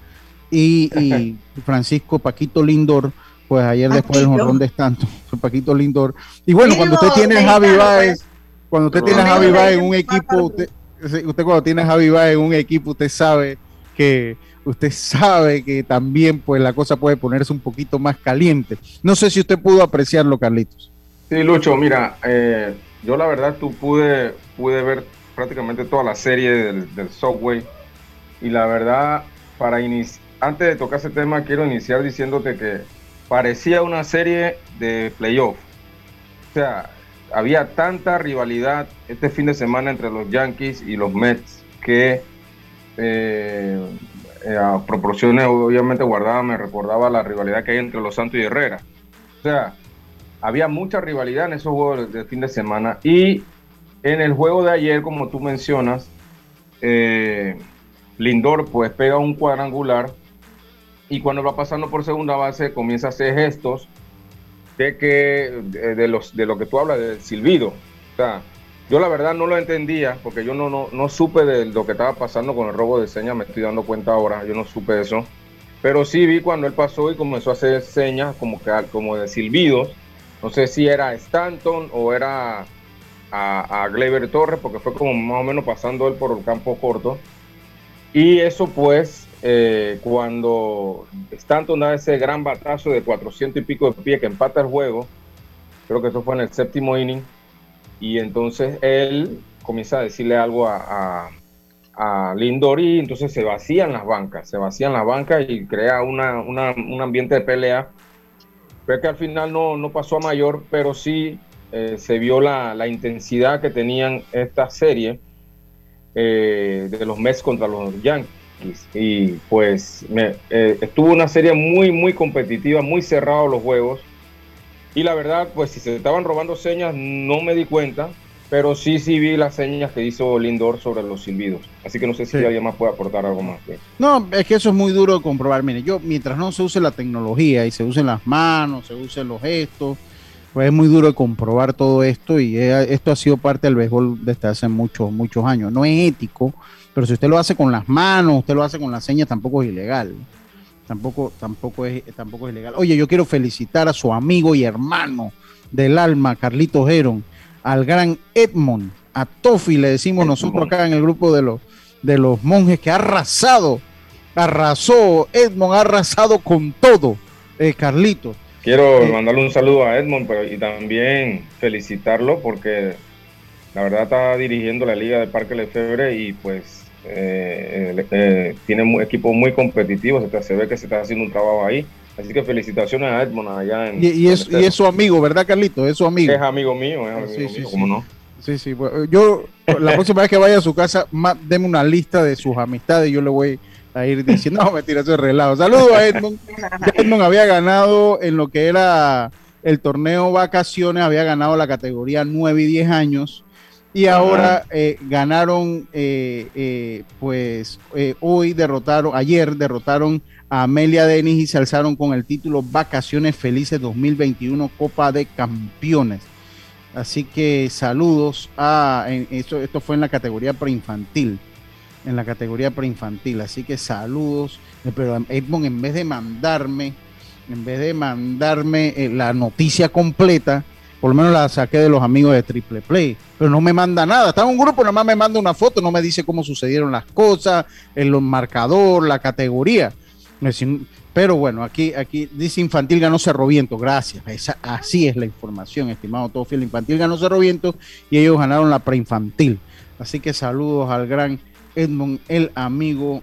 Speaker 3: y, (laughs) Francisco Paquito Lindor, pues ayer después del jorrón de Stanton, (laughs) Paquito Lindor. Y bueno, cuando usted tiene a Javi Baez, cuando usted tiene a Javi Baez en un equipo, usted, usted cuando tiene a Javi Baez en un equipo, usted sabe que usted sabe que también pues la cosa puede ponerse un poquito más caliente. No sé si usted pudo apreciarlo, Carlitos.
Speaker 7: Sí, Lucho, mira, eh, yo la verdad tú pude, pude ver prácticamente toda la serie del, del Subway y la verdad, para antes de tocar ese tema, quiero iniciar diciéndote que parecía una serie de playoff. O sea, había tanta rivalidad este fin de semana entre los Yankees y los Mets que eh, eh, a proporciones obviamente guardadas, me recordaba la rivalidad que hay entre los Santos y Herrera. O sea, había mucha rivalidad en esos juegos de, fin de semana y en el juego de ayer, como tú mencionas, eh, Lindor pues pega un cuadrangular y cuando va pasando por segunda base comienza a hacer gestos de que de, los de lo que tú hablas del silbido. O sea, yo la verdad no lo entendía porque yo no, no, no supe de lo que estaba pasando con el robo de señas, me estoy dando cuenta ahora, yo no supe eso. Pero sí vi cuando él pasó y comenzó a hacer señas como, que, como de silbidos. No sé si era Stanton o era a, a Gleyber Torres, porque fue como más o menos pasando él por el campo corto. Y eso pues, eh, cuando Stanton da ese gran batazo de 400 y pico de pie que empata el juego, creo que eso fue en el séptimo inning, y entonces él comienza a decirle algo a, a, Lindor y entonces se vacían las bancas, se vacían las bancas y crea una, un ambiente de pelea. Pero que al final no, no pasó a mayor, pero sí eh, se vio la, la, intensidad que tenían esta serie eh, de los Mets contra los Yankees. Y pues eh, estuvo una serie muy, muy competitiva, muy cerrado los juegos. Y la verdad, pues si se estaban robando señas, no me di cuenta, pero sí, sí vi las señas que hizo Lindor sobre los silbidos. Así que no sé si alguien más puede aportar algo más.
Speaker 3: No, es que eso es muy duro de comprobar. Mire, yo, mientras no se use la tecnología y se usen las manos, se usen los gestos, pues es muy duro comprobar todo esto y esto ha sido parte del béisbol desde hace muchos, muchos años. No es ético, pero si usted lo hace con las manos, usted lo hace con las señas, tampoco es ilegal. Tampoco, tampoco, es, tampoco es ilegal. Oye, yo quiero felicitar a su amigo y hermano del alma, Carlito Geron, al gran Edmond, a Tofi, le decimos nosotros acá en el grupo de los, de los monjes, que ha arrasado, arrasó, Edmond ha arrasado con todo, eh, Carlito.
Speaker 7: Quiero eh, mandarle un saludo a Edmond pero, y también felicitarlo porque la verdad está dirigiendo la Liga de Parque Lefebvre y pues eh, eh, tiene equipos muy competitivos, se ve que se está haciendo un trabajo ahí. Así que felicitaciones a Edmond allá en.
Speaker 3: Y, es, y es, su amigo, ¿verdad, Carlito? Es su amigo.
Speaker 7: Es amigo mío, es amigo sí, mío, no?
Speaker 3: Sí, sí. yo, la próxima vez que vaya a su casa, deme una lista de sus amistades y yo le voy a ir diciendo, (laughs) no, mentira, eso es relajo. Saludos a Edmond. Edmond había ganado en lo que era el torneo vacaciones, había ganado la categoría 9 y 10 años y ahora eh, ganaron, eh, eh, pues hoy derrotaron, ayer derrotaron a Amelia Denis y se alzaron con el título Vacaciones Felices 2021 Copa de Campeones. Así que saludos a, esto, esto fue en la categoría preinfantil, en la categoría preinfantil. Así que saludos, pero Edmond en vez de mandarme, en vez de mandarme la noticia completa, por lo menos la saqué de los amigos de Triple Play, pero no me manda nada. Está en un grupo, nada más me manda una foto, no me dice cómo sucedieron las cosas, el marcador, la categoría. Pero bueno, aquí, aquí dice Infantil ganó Cerro Viento, gracias. así es la información, estimado todo fiel. Infantil ganó Cerro Viento y ellos ganaron la preinfantil. Así que saludos al gran Edmond, el amigo,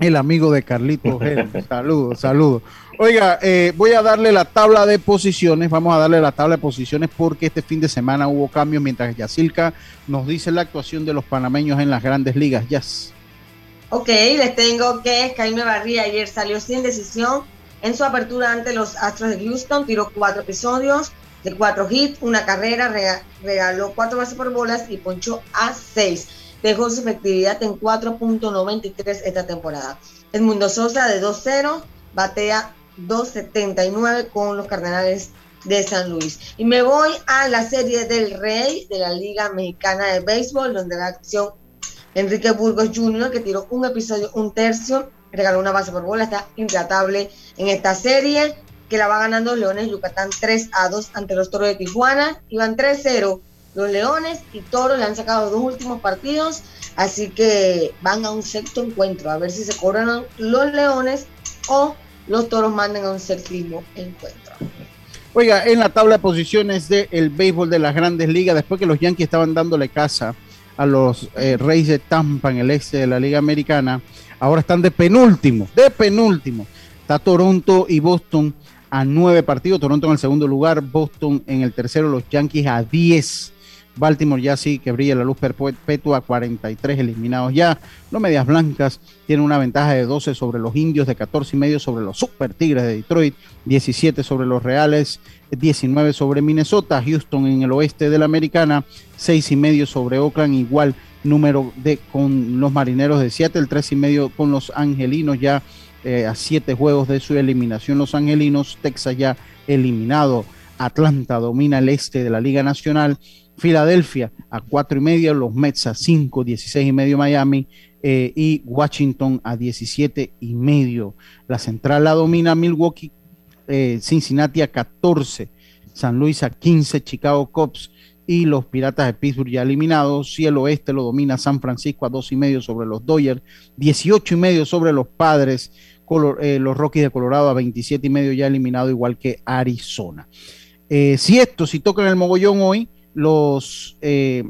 Speaker 3: el amigo de Carlitos. (laughs) saludos, saludos. Oiga, eh, voy a darle la tabla de posiciones. Vamos a darle la tabla de posiciones porque este fin de semana hubo cambios mientras Yacilca nos dice la actuación de los panameños en las grandes ligas. Yes.
Speaker 5: Ok, les tengo que Jaime Barría ayer salió sin decisión en su apertura ante los Astros de Houston. Tiró cuatro episodios de cuatro hits, una carrera, regaló cuatro bases por bolas y ponchó a seis. Dejó su efectividad en 4.93 esta temporada. Edmundo Sosa de 2-0, batea 2.79 con los Cardenales de San Luis. Y me voy a la serie del Rey de la Liga Mexicana de Béisbol, donde la acción Enrique Burgos Jr., que tiró un episodio, un tercio, regaló una base por bola, está intratable en esta serie, que la va ganando Leones Yucatán 3 a 2 ante los Toros de Tijuana. Iban 3-0 los Leones y Toros le han sacado dos últimos partidos, así que van a un sexto encuentro, a ver si se cobran los Leones o los Toros manden a un séptimo encuentro.
Speaker 3: Oiga, en la tabla de posiciones del béisbol de las grandes ligas, después que los Yankees estaban dándole casa a los eh, Reyes de Tampa en el este de la Liga Americana, ahora están de penúltimo, de penúltimo. Está Toronto y Boston a nueve partidos, Toronto en el segundo lugar, Boston en el tercero, los Yankees a diez. Baltimore ya sí que brilla la luz perpetua, 43 eliminados ya. Los Medias Blancas tienen una ventaja de 12 sobre los Indios, de 14 y medio sobre los Super Tigres de Detroit, 17 sobre los Reales, 19 sobre Minnesota, Houston en el oeste de la Americana, 6 y medio sobre Oakland, igual número de con los Marineros de Seattle, 3 y medio con los Angelinos ya eh, a 7 juegos de su eliminación los Angelinos, Texas ya eliminado. Atlanta domina el este de la Liga Nacional Filadelfia a cuatro y medio, los Mets a 5, 16 y medio Miami eh, y Washington a 17 y medio. La central la domina Milwaukee, eh, Cincinnati a 14, San Luis a 15, Chicago Cubs y los Piratas de Pittsburgh ya eliminados. Y el oeste lo domina San Francisco a dos y medio sobre los Dodgers, 18 y medio sobre los Padres, eh, los Rockies de Colorado a 27 y medio ya eliminado, igual que Arizona. Si esto, si tocan el mogollón hoy, los eh,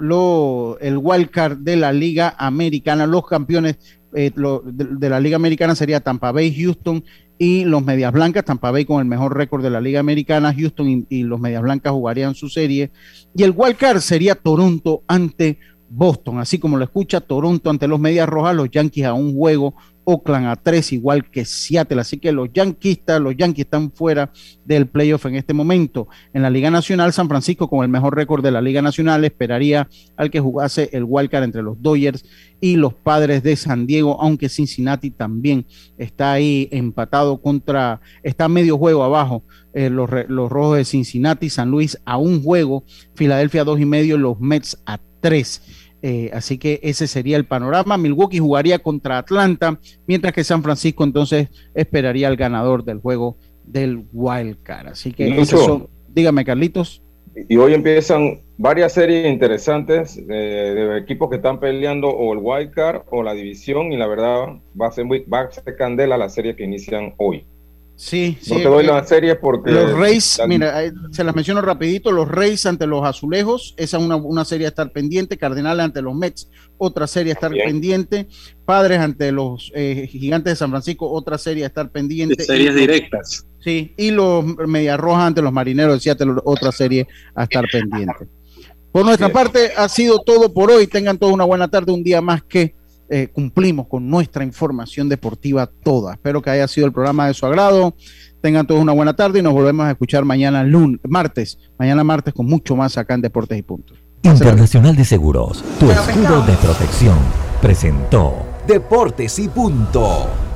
Speaker 3: el wildcard de la Liga Americana, los campeones eh, de, la Liga Americana sería Tampa Bay, Houston y los Medias Blancas, Tampa Bay con el mejor récord de la Liga Americana, Houston y, los Medias Blancas jugarían su serie, y el wildcard sería Toronto ante Boston, así como lo escucha Toronto ante los Medias Rojas, los Yankees a un juego Oakland a tres, igual que Seattle. Así que los yanquistas, los Yankees están fuera del playoff en este momento. En la Liga Nacional, San Francisco, con el mejor récord de la Liga Nacional, esperaría al que jugase el wildcard entre los Dodgers y los padres de San Diego, aunque Cincinnati también está ahí empatado contra, está medio juego abajo, eh, los, los rojos de Cincinnati, San Luis a un juego, Filadelfia a dos y medio, los Mets a tres. Eh, así que ese sería el panorama. Milwaukee jugaría contra Atlanta, mientras que San Francisco entonces esperaría al ganador del juego del Wild Card. Así que dígame Carlitos.
Speaker 7: Y hoy empiezan varias series interesantes de, equipos que están peleando o el Wild Card o la división y la verdad va a ser muy, va a ser candela la serie que inician hoy.
Speaker 3: Sí,
Speaker 7: no te doy la serie porque...
Speaker 3: Los Reyes, mira, eh, se las menciono rapidito, los Reyes ante los Azulejos, esa es una, serie a estar pendiente, Cardenales ante los Mets, otra serie a estar pendiente, Padres ante los eh, Gigantes de San Francisco, otra serie a estar pendiente.
Speaker 6: series directas.
Speaker 3: Sí, y los Media Rojas ante los Marineros de Seattle, otra serie a estar pendiente. Por nuestra parte, ha sido todo por hoy. Tengan todos una buena tarde, un día más que eh, cumplimos con nuestra información deportiva toda. Espero que haya sido el programa de su agrado. Tengan todos una buena tarde y nos volvemos a escuchar mañana lunes, martes, mañana martes con mucho más acá en Deportes y Puntos.
Speaker 4: Internacional de Seguros, tu escudo de protección, presentó
Speaker 1: Deportes y Punto.